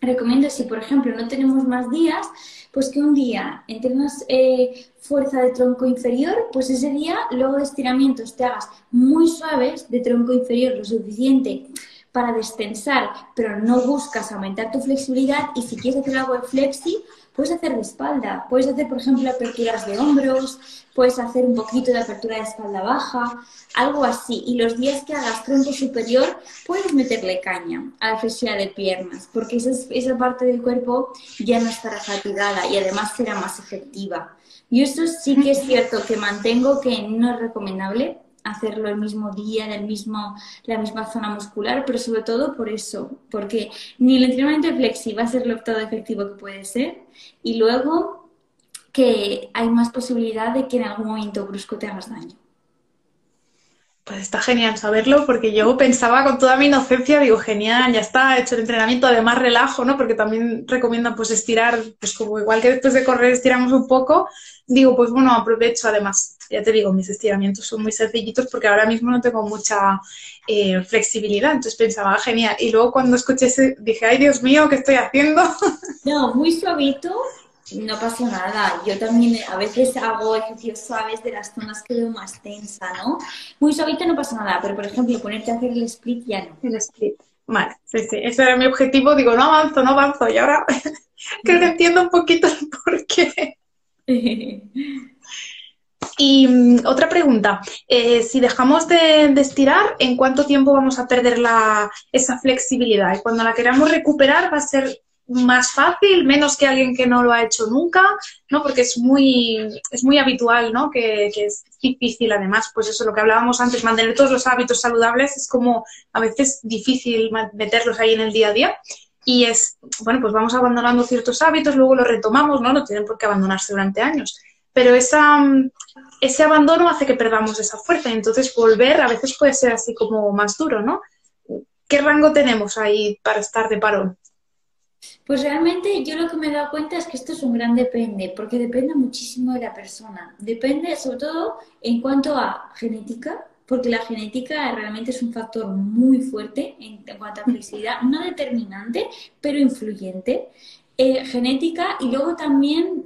recomiendo si, por ejemplo, no tenemos más días, pues que un día entrenas eh, fuerza de tronco inferior, pues ese día luego de estiramientos te hagas muy suaves de tronco inferior, lo suficiente para destensar, pero no buscas aumentar tu flexibilidad y si quieres hacer algo de flexi, Puedes hacer de espalda, puedes hacer, por ejemplo, aperturas de hombros, puedes hacer un poquito de apertura de espalda baja, algo así. Y los días que hagas tronco superior, puedes meterle caña a la flexibilidad de piernas, porque esa, esa parte del cuerpo ya no estará fatigada y además será más efectiva. Y esto sí que es cierto que mantengo que no es recomendable hacerlo el mismo día, en el mismo, la misma zona muscular, pero sobre todo por eso, porque ni el entrenamiento flexi va a ser lo todo efectivo que puede ser, y luego que hay más posibilidad de que en algún momento brusco te hagas daño. Pues está genial saberlo, porque yo pensaba con toda mi inocencia, digo, genial, ya está, hecho el entrenamiento, además relajo, ¿no? Porque también recomiendan pues estirar, pues como igual que después de correr estiramos un poco, digo, pues bueno, aprovecho además, ya te digo, mis estiramientos son muy sencillitos porque ahora mismo no tengo mucha eh, flexibilidad, entonces pensaba, genial. Y luego cuando escuché ese, dije, ay Dios mío, ¿qué estoy haciendo? No, muy suavito, no pasa nada. Yo también a veces hago ejercicios suaves de las zonas que veo más tensa, ¿no? Muy suavito no pasa nada, pero por ejemplo, ponerte a hacer el split ya no. El split. Vale, sí, sí, ese era mi objetivo. Digo, no avanzo, no avanzo. Y ahora creo que entiendo un poquito el por qué. Y mm, otra pregunta, eh, si dejamos de, estirar, ¿en cuánto tiempo vamos a perder la, esa flexibilidad? Y cuando la queramos recuperar, ¿va a ser más fácil, menos que alguien que no lo ha hecho nunca? ¿no? Porque es muy, es muy habitual, ¿no? Que, es difícil, además, pues eso, lo que hablábamos antes, mantener todos los hábitos saludables es como a veces difícil meterlos ahí en el día a día. Y es, bueno, pues vamos abandonando ciertos hábitos, luego los retomamos, ¿no? No tienen por qué abandonarse durante años. Pero esa, ese abandono hace que perdamos esa fuerza y entonces volver a veces puede ser así como más duro, ¿no? ¿Qué rango tenemos ahí para estar de parón? Pues realmente yo lo que me he dado cuenta es que esto es un gran depende, porque depende muchísimo de la persona. Depende sobre todo en cuanto a genética, porque la genética realmente es un factor muy fuerte en, cuanto a flexibilidad, no determinante, pero influyente. Eh, genética y luego también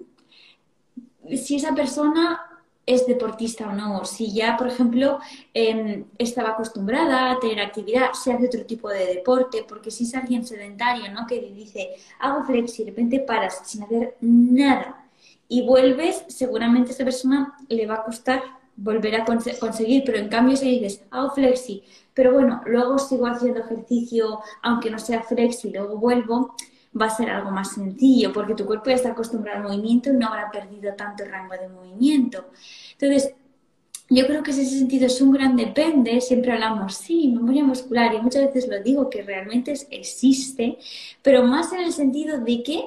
si esa persona es deportista o no, si ya, por ejemplo, em, estaba acostumbrada a tener actividad, si hace otro tipo de deporte, porque si es alguien sedentario, ¿no? Que dice, hago flexi, de repente paras sin hacer nada y vuelves, seguramente a esa persona le va a costar volver a conseguir, pero en cambio si dices, hago flexi, pero bueno, luego sigo haciendo ejercicio, aunque no sea flexi, luego vuelvo, va a ser algo más sencillo, porque tu cuerpo ya está acostumbrado al movimiento y no habrá perdido tanto rango de movimiento. Entonces, yo creo que ese sentido es un gran depende, siempre hablamos, sí, memoria muscular, y muchas veces lo digo que realmente existe, pero más en el sentido de que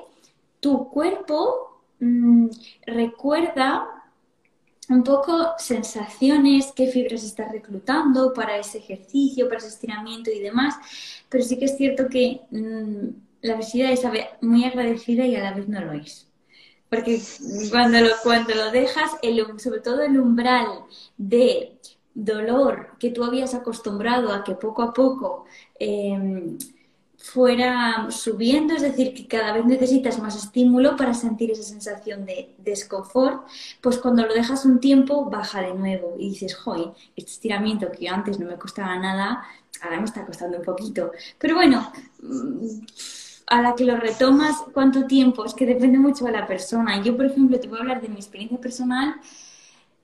tu cuerpo mm, recuerda un poco sensaciones, qué fibras estás reclutando para ese ejercicio, para ese estiramiento y demás. Pero sí que es cierto que mm, la obesidad es muy agradecida y a la vez no lo es. Porque cuando lo, cuando lo dejas, el, sobre todo el umbral de dolor que tú habías acostumbrado a que poco a poco eh, fuera subiendo, es decir, que cada vez necesitas más estímulo para sentir esa sensación de desconfort, pues cuando lo dejas un tiempo baja de nuevo y dices, joy, este estiramiento que antes no me costaba nada, ahora me está costando un poquito. Pero bueno, mm, a la que lo retomas, ¿cuánto tiempo? Es que depende mucho de la persona. Yo, por ejemplo, te a hablar de mi experiencia personal.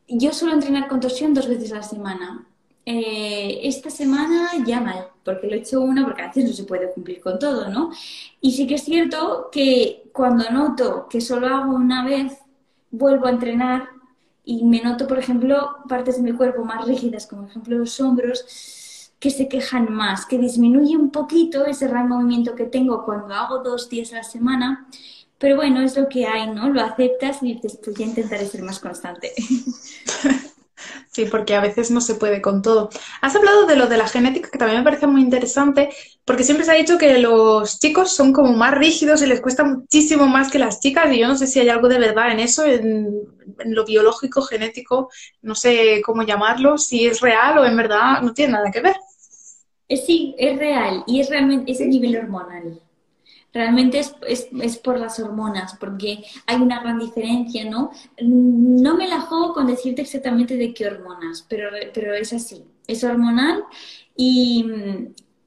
Yo suelo entrenar con torsión dos veces a la semana. Eh, esta semana ya mal, porque lo he hecho una, porque a veces no se puede cumplir con todo, ¿no? Y sí que es cierto que cuando noto que solo hago una vez, vuelvo a entrenar y me noto, por ejemplo, partes de mi cuerpo más rígidas, como por ejemplo los hombros, que se quejan más, que disminuye un poquito ese rango movimiento que tengo cuando hago dos días a la semana. Pero bueno, es lo que hay, ¿no? Lo aceptas y dices, pues ya intentaré ser más constante. Sí, porque a veces no se puede con todo. Has hablado de lo de la genética, que también me parece muy interesante, porque siempre se ha dicho que los chicos son como más rígidos y les cuesta muchísimo más que las chicas, y yo no sé si hay algo de verdad en eso, en, lo biológico, genético, no sé cómo llamarlo, si es real o en verdad no tiene nada que ver. Eh, sí, es real y es realmente ese nivel hormonal. Realmente es, es, es, por las hormonas, porque hay una gran diferencia, ¿no? No me la juego con decirte exactamente de qué hormonas, pero, pero es así. Es hormonal y,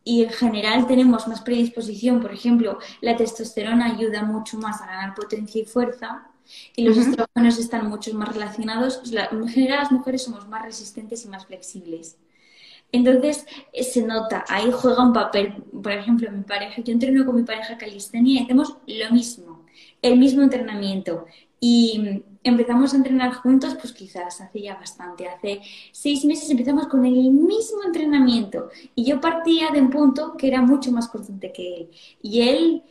y en general tenemos más predisposición. Por ejemplo, la testosterona ayuda mucho más a ganar potencia y fuerza y los estrógenos están mucho más relacionados. En general, las mujeres somos más resistentes y más flexibles. Entonces eh, se nota, ahí juega un papel. Por ejemplo, mi pareja, yo entreno con mi pareja calistenia y hacemos lo mismo, el mismo entrenamiento. Y empezamos a entrenar juntos, pues quizás hace ya bastante, hace seis meses empezamos con el mismo entrenamiento. Y yo partía de un punto que era mucho más constante que él. Y él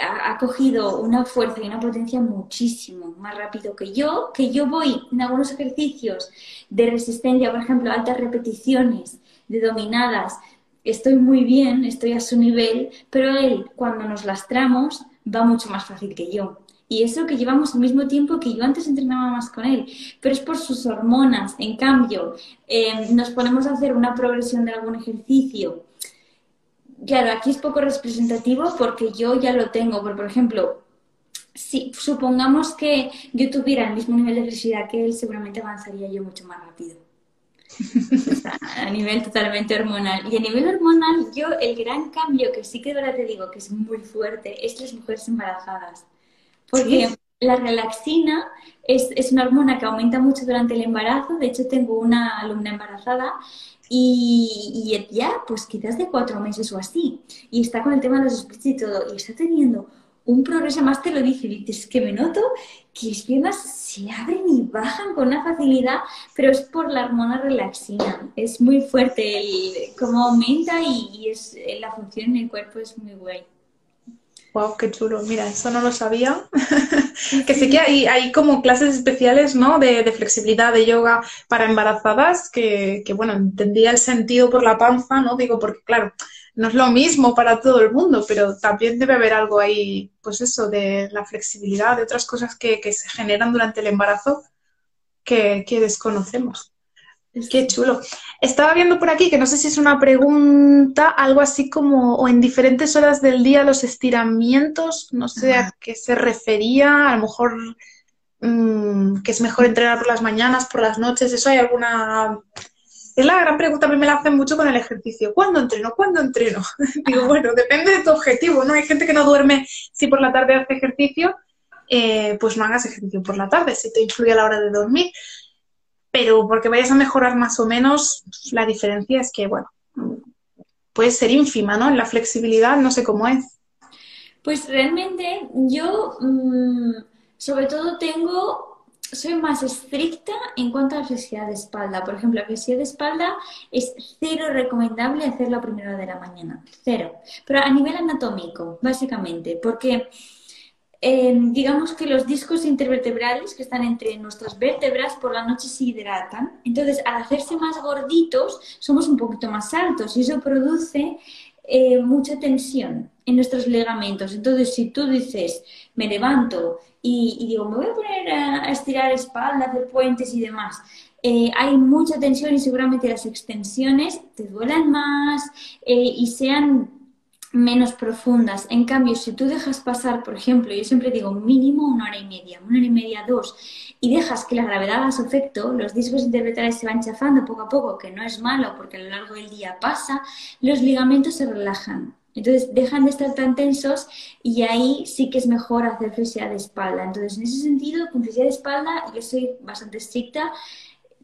ha, cogido una fuerza y una potencia muchísimo más rápido que yo, que yo voy en algunos ejercicios de resistencia, por ejemplo, altas repeticiones, de dominadas, estoy muy bien, estoy a su nivel, pero él, cuando nos lastramos, va mucho más fácil que yo. Y eso que llevamos al mismo tiempo que yo antes entrenaba más con él, pero es por sus hormonas. En cambio, em, nos ponemos a hacer una progresión de algún ejercicio. Claro, aquí es poco representativo porque yo ya lo tengo, por ejemplo, si supongamos que yo tuviera el mismo nivel de flexibilidad que él, seguramente avanzaría yo mucho más rápido a nivel totalmente hormonal. Y a nivel hormonal, yo el gran cambio que sí que ahora te digo que es muy fuerte es las mujeres embarazadas. Porque la relaxina es, es, una hormona que aumenta mucho durante el embarazo. De hecho, tengo una alumna embarazada y, y ya, pues quizás de cuatro meses o así. Y está con el tema de los splits y todo. Y está teniendo un progreso más te lo dice, es que me noto que las piernas se abren y bajan con una facilidad, pero es por la hormona relaxina. Es muy fuerte el, cómo aumenta y, es, la función en el cuerpo es muy guay. Wow, qué chulo. Mira, eso no lo sabía. que sé que hay, hay como clases especiales, ¿no? De, de, flexibilidad, de yoga para embarazadas, que, que, bueno, entendía el sentido por la panza, ¿no? Digo, porque claro, no es lo mismo para todo el mundo, pero también debe haber algo ahí, pues eso, de la flexibilidad, de otras cosas que, se generan durante el embarazo que, desconocemos. Qué chulo. Estaba viendo por aquí que no sé si es una pregunta, algo así como, o en diferentes horas del día los estiramientos, no sé a qué se refería, a lo mejor mm, que es mejor entrenar por las mañanas, por las noches, ¿eso hay alguna es la gran pregunta, mí me la hacen mucho con el ejercicio. ¿Cuándo entreno? ¿Cuándo entreno? Digo, bueno, depende de tu objetivo, ¿no? Hay gente que no duerme si por la tarde hace ejercicio, eh, pues no hagas ejercicio por la tarde, si te influye a la hora de dormir. Pero porque vayas a mejorar más o menos, la diferencia es que, bueno, puede ser ínfima, ¿no? En la flexibilidad, no sé cómo es. Pues realmente yo, mm, sobre todo, tengo soy más estricta en cuanto a la flexibilidad de espalda. Por ejemplo, la flexibilidad de espalda es cero recomendable hacerlo a primera hora de la mañana. Cero. Pero a nivel anatómico, básicamente, porque eh, digamos que los discos intervertebrales que están entre nuestras vértebras por la noche se hidratan. Entonces, al hacerse más gorditos, somos un poquito más altos y eso produce eh, mucha tensión en nuestros ligamentos. Entonces, si tú dices, me levanto y, digo, me voy a poner a, estirar espalda, hacer puentes y demás, eh, hay mucha tensión y seguramente las extensiones te duelan más eh, y sean menos profundas. En cambio, si tú dejas pasar, por ejemplo, yo siempre digo mínimo una hora y media, una hora y media, dos, y dejas que la gravedad haga su efecto, los discos intervertebrales se van chafando poco a poco, que no es malo porque a lo largo del día pasa, los ligamentos se relajan. Entonces dejan de estar tan tensos y ahí sí que es mejor hacer flexibilidad de espalda. Entonces, en ese sentido, con flexibilidad de espalda, yo soy bastante estricta,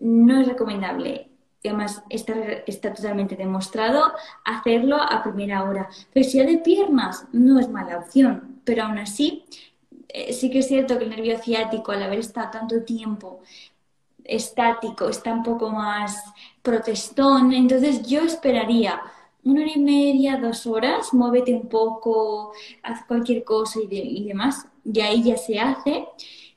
no es recomendable. Además, está, está totalmente demostrado hacerlo a primera hora. Flexibilidad de piernas no es mala opción, pero aún así, eh, sí que es cierto que el nervio ciático, al haber estado tanto tiempo estático, está un poco más protestón, entonces yo esperaría una hora y media, dos horas, muévete un poco, haz cualquier cosa y, y demás, y ahí ya se hace.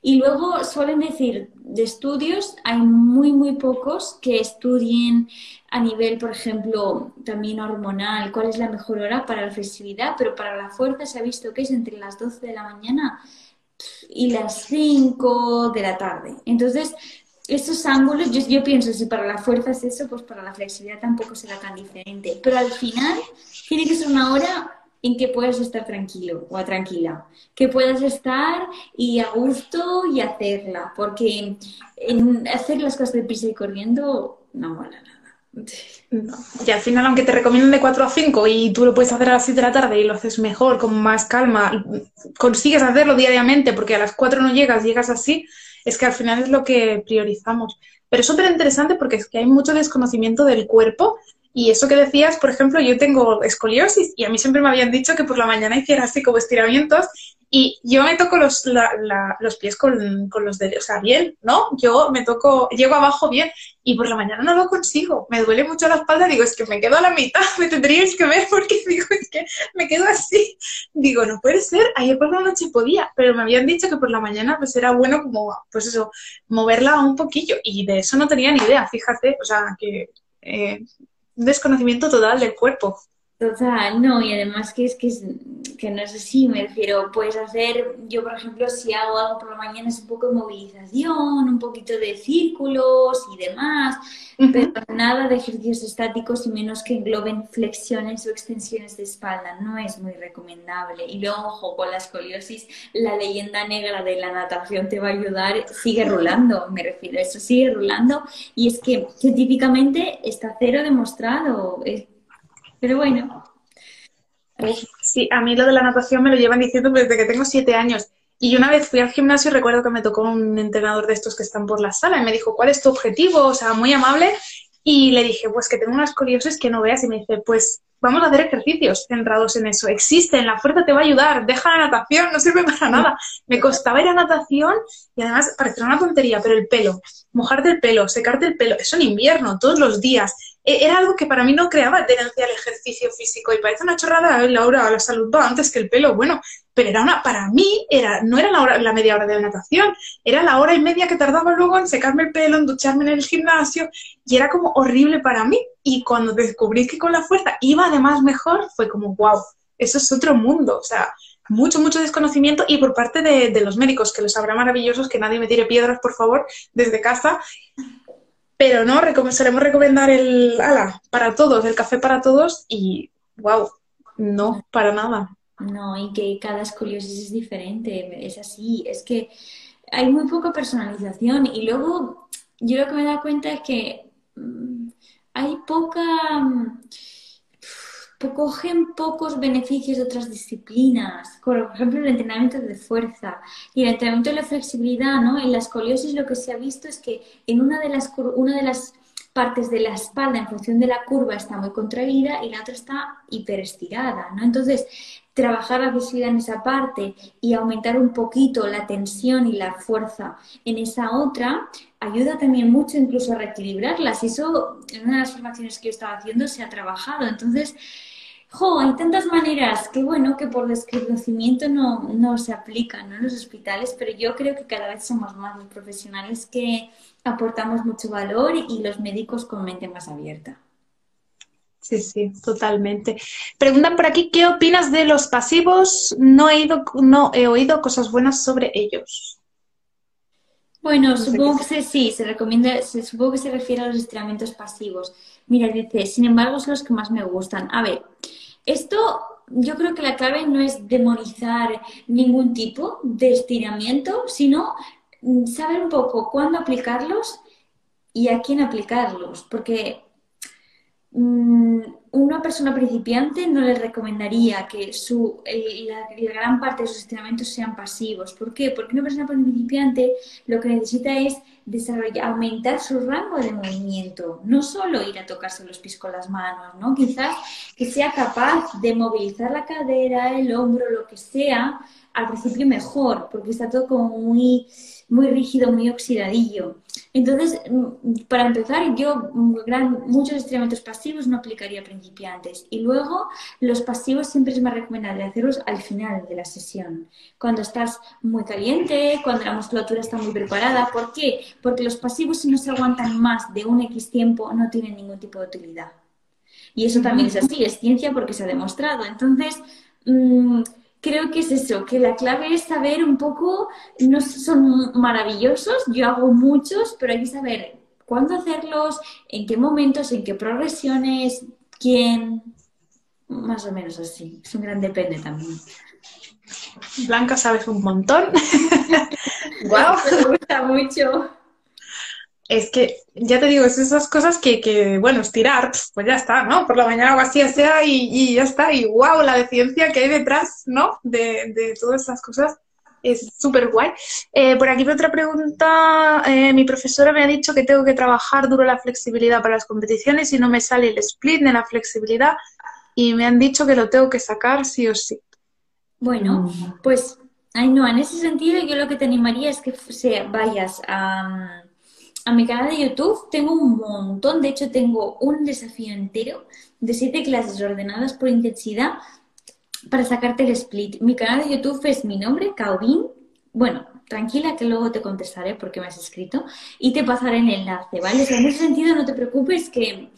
Y luego suelen decir, de estudios hay muy, muy pocos que estudien a nivel, por ejemplo, también hormonal, cuál es la mejor hora para la flexibilidad, pero para la fuerza se ha visto que es entre las 12 de la mañana y las 5 de la tarde. Entonces, estos ángulos, yo, yo pienso, si para la fuerza es eso, pues para la flexibilidad tampoco será tan diferente. Pero al final tiene que ser una hora en que puedas estar tranquilo o tranquila, que puedas estar y a gusto y hacerla, porque en hacer las cosas de prisa y corriendo no mola nada. Y al final, aunque te recomienden de 4 a 5 y tú lo puedes hacer a las 7 de la tarde y lo haces mejor, con más calma, consigues hacerlo diariamente porque a las 4 no llegas, llegas así, es que al final es lo que priorizamos. Pero es súper interesante porque es que hay mucho desconocimiento del cuerpo y eso que decías, por ejemplo, yo tengo escoliosis y a mí siempre me habían dicho que por la mañana hiciera así como estiramientos y yo me toco los, los pies con, con, los dedos, o sea, bien, ¿no? Yo me toco, llego abajo bien y por la mañana no lo consigo. Me duele mucho la espalda, digo, es que me quedo a la mitad, me tendríais que ver porque digo, es que me quedo así. Digo, no puede ser, ayer por la noche podía, pero me habían dicho que por la mañana pues era bueno como, pues eso, moverla un poquillo y de eso no tenía ni idea, fíjate, o sea, que eh, desconocimiento total del cuerpo. Total, no, y además que es que, es, que no es así, me refiero, puedes hacer, yo por ejemplo, si hago algo por la mañana es un poco de movilización, un poquito de círculos y demás, pero nada de ejercicios estáticos y menos que engloben flexiones o extensiones de espalda, no es muy recomendable. Y luego, ojo, con la escoliosis, la leyenda negra de la natación te va a ayudar, sigue rulando, me refiero, eso sigue rulando, y es que científicamente está cero demostrado. Pero bueno. Sí, a mí lo de la natación me lo llevan diciendo desde que tengo siete años. Y una vez fui al gimnasio y recuerdo que me tocó un entrenador de estos que están por la sala y me dijo, ¿cuál es tu objetivo? O sea, muy amable. Y le dije, pues que tengo unas escoliosis que no veas. Y me dice, pues vamos a hacer ejercicios centrados en eso. Existen, la fuerza te va a ayudar, deja la natación, no sirve para nada. Me costaba ir a natación y además parecía una tontería, pero el pelo, mojarte el pelo, secarte el pelo, eso en invierno, todos los días. E, era algo que para mí no creaba tendencia al ejercicio físico y parece una chorrada, Laura, la salud va antes que el pelo. Bueno, pero era una, para mí era, no era la, hora, la media hora de natación, era la hora y media que tardaba luego en secarme el pelo, en ducharme en el gimnasio y era como horrible para mí. Y cuando descubrí que con la fuerza iba además mejor, fue como, wow, eso es otro mundo. O sea, mucho, mucho desconocimiento y por parte de, de los médicos, que los habrá maravillosos, que nadie me tire piedras, por favor, desde casa, pero no, solemos recomendar el ala para todos, el café para todos y wow, no, para nada. No, y que cada escoliosis es diferente, es así, es que hay muy poca personalización y luego yo lo que me da cuenta es que mm, hay poca cogen pocos beneficios de otras disciplinas, por ejemplo el entrenamiento de fuerza y el entrenamiento de la flexibilidad, ¿no? En la escoliosis lo que se ha visto es que en una de las, una de las partes de la espalda en función de la curva está muy contraída y la otra está hiperestirada, ¿no? Entonces, trabajar la flexibilidad en esa parte y aumentar un poquito la tensión y la fuerza en esa otra ayuda también mucho incluso a reequilibrarlas. Y eso en una de las formaciones que yo estaba haciendo se ha trabajado. Entonces, Jo, hay tantas maneras que bueno que por desconocimiento no, no se aplican en los hospitales, pero yo creo que cada vez somos más los profesionales que aportamos mucho valor y los médicos con mente más abierta. Sí, sí, totalmente. Preguntan por aquí, ¿qué opinas de los pasivos? No he, ido, no he oído cosas buenas sobre ellos. Bueno, supongo que sí, se recomienda, se, supongo que se refiere a los estiramientos pasivos. Mira, dice, sin embargo, son los que más me gustan. A ver, esto yo creo que la clave no es demonizar ningún tipo de estiramiento, sino mm, saber un poco cuándo aplicarlos y a quién aplicarlos, porque mm, una persona principiante no le recomendaría que su, la, gran parte de sus estiramientos sean pasivos. ¿Por qué? Porque una persona principiante lo que necesita es desarrollar, aumentar su rango de movimiento, no solo ir a tocarse los pies con las manos, ¿no? Quizás que sea capaz de movilizar la cadera, el hombro, lo que sea, al principio mejor, porque está todo como muy, muy rígido, muy oxidadillo. Entonces, mm, para empezar, yo gran, muchos estiramientos pasivos no aplicaría a principiantes. Y luego, los pasivos siempre es más recomendable hacerlos al final de la sesión, cuando estás muy caliente, cuando la musculatura está muy preparada. ¿Por qué? Porque los pasivos, si no se aguantan más de un X tiempo, no tienen ningún tipo de utilidad. Y eso también es así, es ciencia porque se ha demostrado. Entonces, mmm, creo que es eso, que la clave es saber un poco, no son maravillosos, yo hago muchos, pero hay que saber cuándo hacerlos, en qué momentos, en qué progresiones, quién, más o menos así. Es un gran depende también. Blanca, sabes un montón. wow, me gusta mucho es que, ya te digo, es esas cosas que, que, bueno, estirar, pues ya está, ¿no? Por la mañana o así sea y, y ya está. Y wow, la de ciencia que hay detrás, ¿no? De, de todas esas cosas es súper guay. Eh, por aquí otra pregunta. Eh, mi profesora me ha dicho que tengo que trabajar duro la flexibilidad para las competiciones y no me sale el split de la flexibilidad y me han dicho que lo tengo que sacar sí o sí. Bueno, mm. pues, ay no, en ese sentido yo lo que te animaría es que vayas a a mi canal de YouTube tengo un montón, de hecho tengo un desafío entero de siete clases ordenadas por intensidad para sacarte el split. Mi canal de YouTube es mi nombre, Caobin. Bueno, tranquila que luego te contestaré porque me has escrito y te pasaré el enlace, ¿vale? en ese sentido no te preocupes que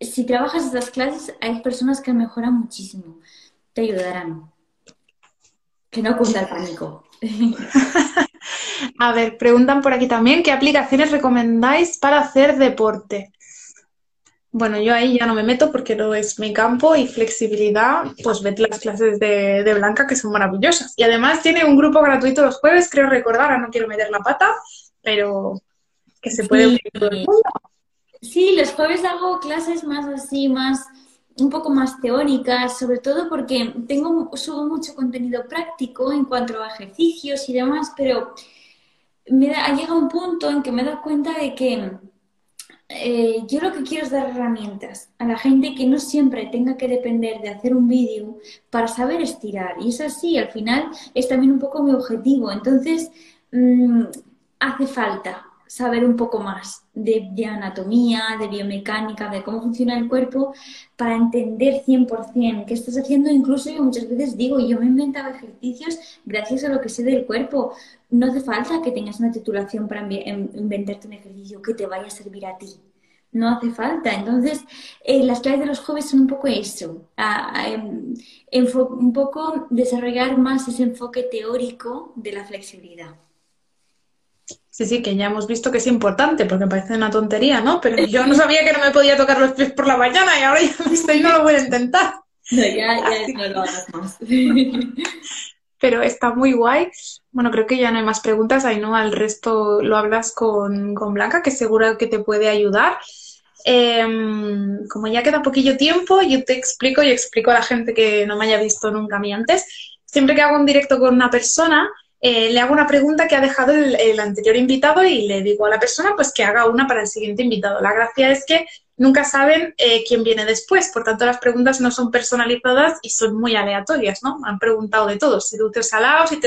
si trabajas estas clases hay personas que mejoran muchísimo, te ayudarán. Que no cunda el pánico. A ver, preguntan por aquí también, ¿qué aplicaciones recomendáis para hacer deporte? Bueno, yo ahí ya no me meto porque no es mi campo y flexibilidad, pues vete las clases de, Blanca que son maravillosas. Y además tiene un grupo gratuito los jueves, creo recordar, ahora no quiero meter la pata, pero que se puede sí. Sí, los jueves hago clases más así, más un poco más teóricas, sobre todo porque tengo subo mucho contenido práctico en cuanto a ejercicios y demás, pero me ha llegado un punto en que me dado cuenta de que eh, yo lo que quiero es dar herramientas a la gente que no siempre tenga que depender de hacer un vídeo para saber estirar. Y es así, al final es también un poco mi objetivo. Entonces, mm, hace falta saber un poco más de, anatomía, de biomecánica, de cómo funciona el cuerpo, para entender 100% qué estás haciendo. Incluso yo muchas veces digo, yo me he inventado ejercicios gracias a lo que sé del cuerpo. No hace falta que tengas una titulación para em, inventarte un ejercicio que te vaya a servir a ti. No hace falta. Entonces, eh, las claves de los jóvenes son un poco eso, em, un poco desarrollar más ese enfoque teórico de la flexibilidad. Sí, sí, que ya hemos visto que es importante, porque parece una tontería, ¿no? Pero yo no sabía que no me podía tocar los pies por la mañana y ahora ya he visto y no lo voy a intentar. No, ya, ya no lo hagas más. Pero está muy guay. Bueno, creo que ya no hay más preguntas, ahí no, al resto lo hablas con, con Blanca, que seguro que te puede ayudar. Em, como ya queda poquillo tiempo, yo te explico y explico a la gente que no me haya visto nunca a mí antes. Siempre que hago un directo con una persona, eh, le hago una pregunta que ha dejado el, anterior invitado y le digo a la persona pues que haga una para el siguiente invitado. La gracia es que nunca saben eh, quién viene después, por tanto las preguntas no son personalizadas y son muy aleatorias, ¿no? Han preguntado de todo, si dulce salado, si,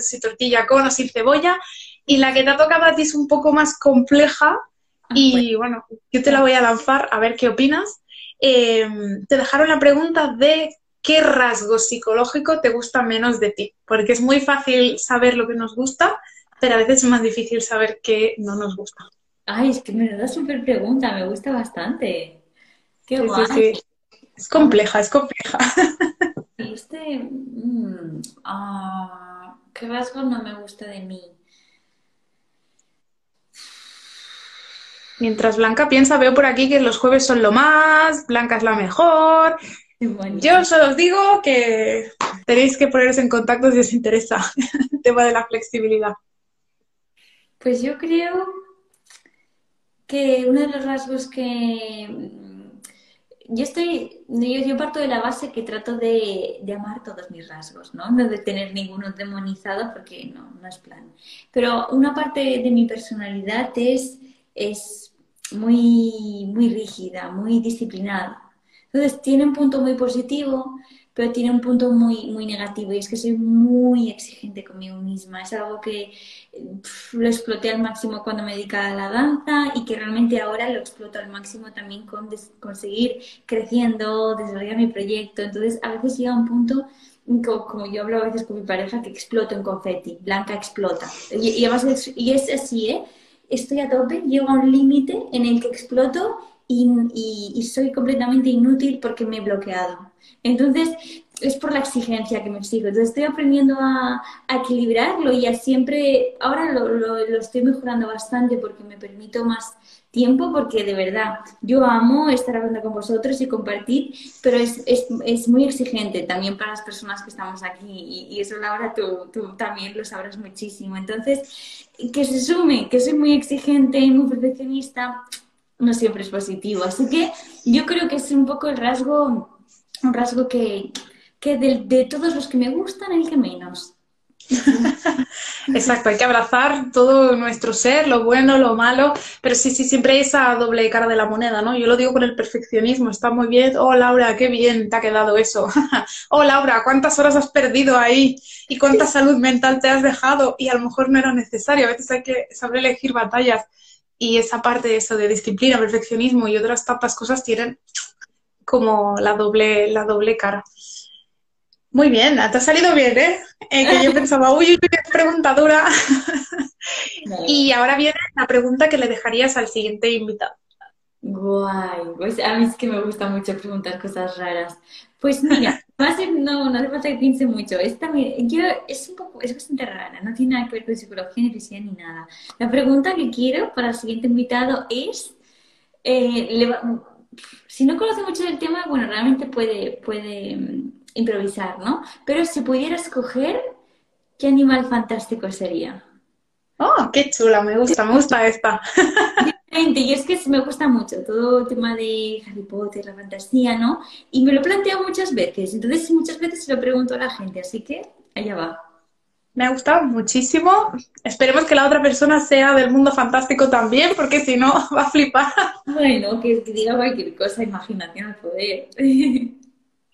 si tortilla con o sin cebolla, y la que te ha tocado a ti es un poco más compleja ah, y bueno, yo te la voy a lanzar a ver qué opinas. Eh, te dejaron la pregunta de qué rasgo psicológico te gusta menos de ti, porque es muy fácil saber lo que nos gusta, pero a veces es más difícil saber qué no nos gusta. Ay, es que me da súper pregunta, me gusta bastante. Qué guay. Sí, Es compleja, es compleja. Este, mm, ah, ¿qué rasgo no me gusta de mí? Mientras Blanca piensa, veo por aquí que los jueves son lo más, Blanca es la mejor, yo solo os digo que tenéis que poneros en contacto si os interesa el tema de la flexibilidad. Pues yo creo que uno de los rasgos que yo estoy, yo, parto de la base que trato de, de, amar todos mis rasgos, ¿no? No de tener ninguno demonizado porque no, no es plan. Pero una parte de mi personalidad es, es muy, muy rígida, muy disciplinada. Entonces tiene un punto muy positivo, pero tiene un punto muy, muy negativo y es que soy muy exigente conmigo misma. Es algo que lo exploté al máximo cuando me dedicaba a la danza y que realmente ahora lo exploto al máximo también con conseguir creciendo, desarrollar mi proyecto. Entonces a veces llega un punto como, yo hablo a veces con mi pareja, que exploto en confeti, Blanca explota. Y, además, y es así, ¿eh? Estoy a tope, llego a un límite en el que exploto y, y, soy completamente inútil porque me he bloqueado. Entonces, es por la exigencia que me exijo. Entonces, estoy aprendiendo a, equilibrarlo y a siempre, ahora lo, lo, estoy mejorando bastante porque me permito más tiempo, porque de verdad, yo amo estar hablando con vosotros y compartir, pero es, es, es muy exigente también para las personas que estamos aquí y, y eso, Laura, tú, tú también lo sabrás muchísimo. Entonces, que se sume, que soy muy exigente, muy perfeccionista, no siempre es positivo. Así que yo creo que es un poco el rasgo un rasgo que, que de, de todos los que me gustan, el que menos. Exacto, hay que abrazar todo nuestro ser, lo bueno, lo malo, pero sí, sí, siempre hay esa doble cara de la moneda, ¿no? Yo lo digo con el perfeccionismo, está muy bien, oh Laura, qué bien te ha quedado eso, oh Laura, cuántas horas has perdido ahí y cuánta salud mental te has dejado y a lo mejor no era necesario, a veces hay que saber elegir batallas y esa parte de eso de disciplina, perfeccionismo y otras tapas cosas tienen como la doble, la doble cara. Muy bien, te ha salido bien, ¿eh? eh que yo pensaba, uy, uy, qué pregunta dura. y ahora viene la pregunta que le dejarías al siguiente invitado. Guay, pues a mí es que me gusta mucho preguntar cosas raras. Pues mira, no, no hace falta que piense mucho. Esta, yo, es un poco, es bastante rara, no tiene nada que ver con psicología, ni física, ni nada. La pregunta que quiero para el siguiente invitado es, eh, si no conoce mucho del tema, bueno, realmente puede, puede mm, improvisar, ¿no? Pero si pudiera escoger, ¿qué animal fantástico sería? Oh, qué chula, me gusta, me gusta esta. Y es que me gusta mucho todo el tema de Harry Potter, la fantasía, ¿no? Y me lo planteo muchas veces, entonces muchas veces se lo pregunto a la gente, así que allá va. Me ha gustado muchísimo. Esperemos que la otra persona sea del mundo fantástico también, porque si no, va a flipar. Bueno, que, diga cualquier cosa, imaginación al poder. Sí,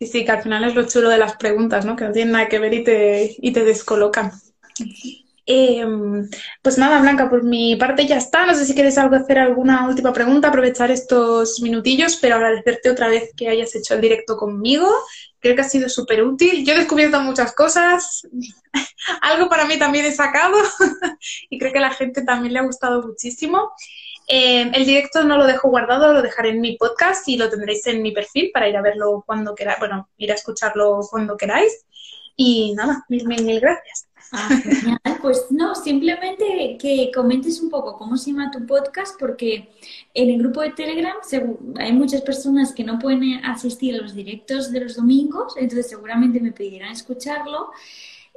sí, que al final es lo chulo de las preguntas, ¿no? Que no tienen nada que ver y te, y te descolocan. Em, pues nada, Blanca, por mi parte ya está. No sé si quieres algo hacer alguna última pregunta, aprovechar estos minutillos, pero agradecerte otra vez que hayas hecho el directo conmigo. Creo que ha sido súper útil. Yo he descubierto muchas cosas. algo para mí también he sacado y creo que a la gente también le ha gustado muchísimo. Em, el directo no lo dejo guardado, lo dejaré en mi podcast y lo tendréis en mi perfil para ir a verlo cuando queráis, bueno, ir a escucharlo cuando queráis. Y nada, mil, mil, mil gracias. Ah, genial. Pues no, simplemente que comentes un poco cómo se llama tu podcast, porque en el grupo de Telegram hay muchas personas que no pueden asistir a los directos de los domingos, entonces seguramente me pedirán escucharlo.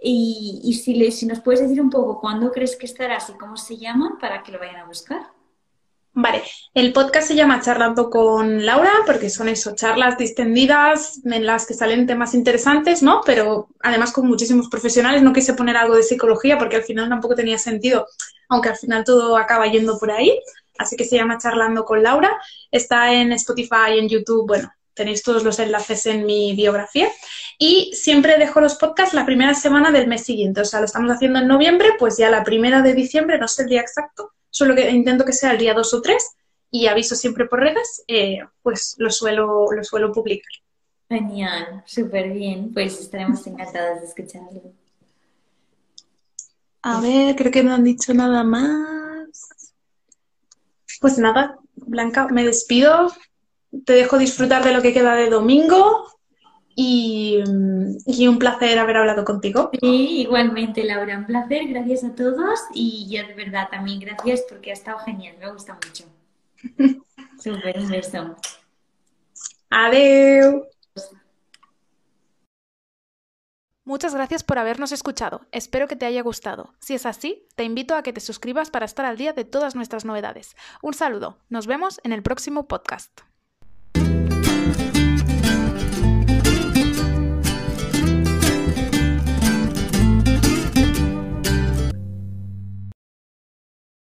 Y, y si, le, si nos puedes decir un poco cuándo crees que estarás y cómo se llaman para que lo vayan a buscar. Vale, el podcast se llama Charlando con Laura porque son eso, charlas distendidas en las que salen temas interesantes, ¿no? Pero además con muchísimos profesionales, no quise poner algo de psicología porque al final tampoco tenía sentido, aunque al final todo acaba yendo por ahí. Así que se llama Charlando con Laura. Está en Spotify, en YouTube, bueno, tenéis todos los enlaces en mi biografía. Y siempre dejo los podcasts la primera semana del mes siguiente. O sea, lo estamos haciendo en noviembre, pues ya la primera de diciembre, no sé el día exacto, solo que intento que sea el día 2 o 3 y aviso siempre por redes, eh, pues lo suelo, lo suelo publicar. Genial, súper bien, pues estaremos encantadas de escucharlo. A ver, creo que no han dicho nada más. Pues nada, Blanca, me despido. Te dejo disfrutar de lo que queda de domingo y, un placer haber hablado contigo. Sí, igualmente, Laura, un placer, gracias a todos y yo de verdad también gracias porque ha estado genial, me gusta mucho. Súper, un beso. Adiós. Muchas gracias por habernos escuchado. Espero que te haya gustado. Si es así, te invito a que te suscribas para estar al día de todas nuestras novedades. Un saludo. Nos vemos en el próximo podcast.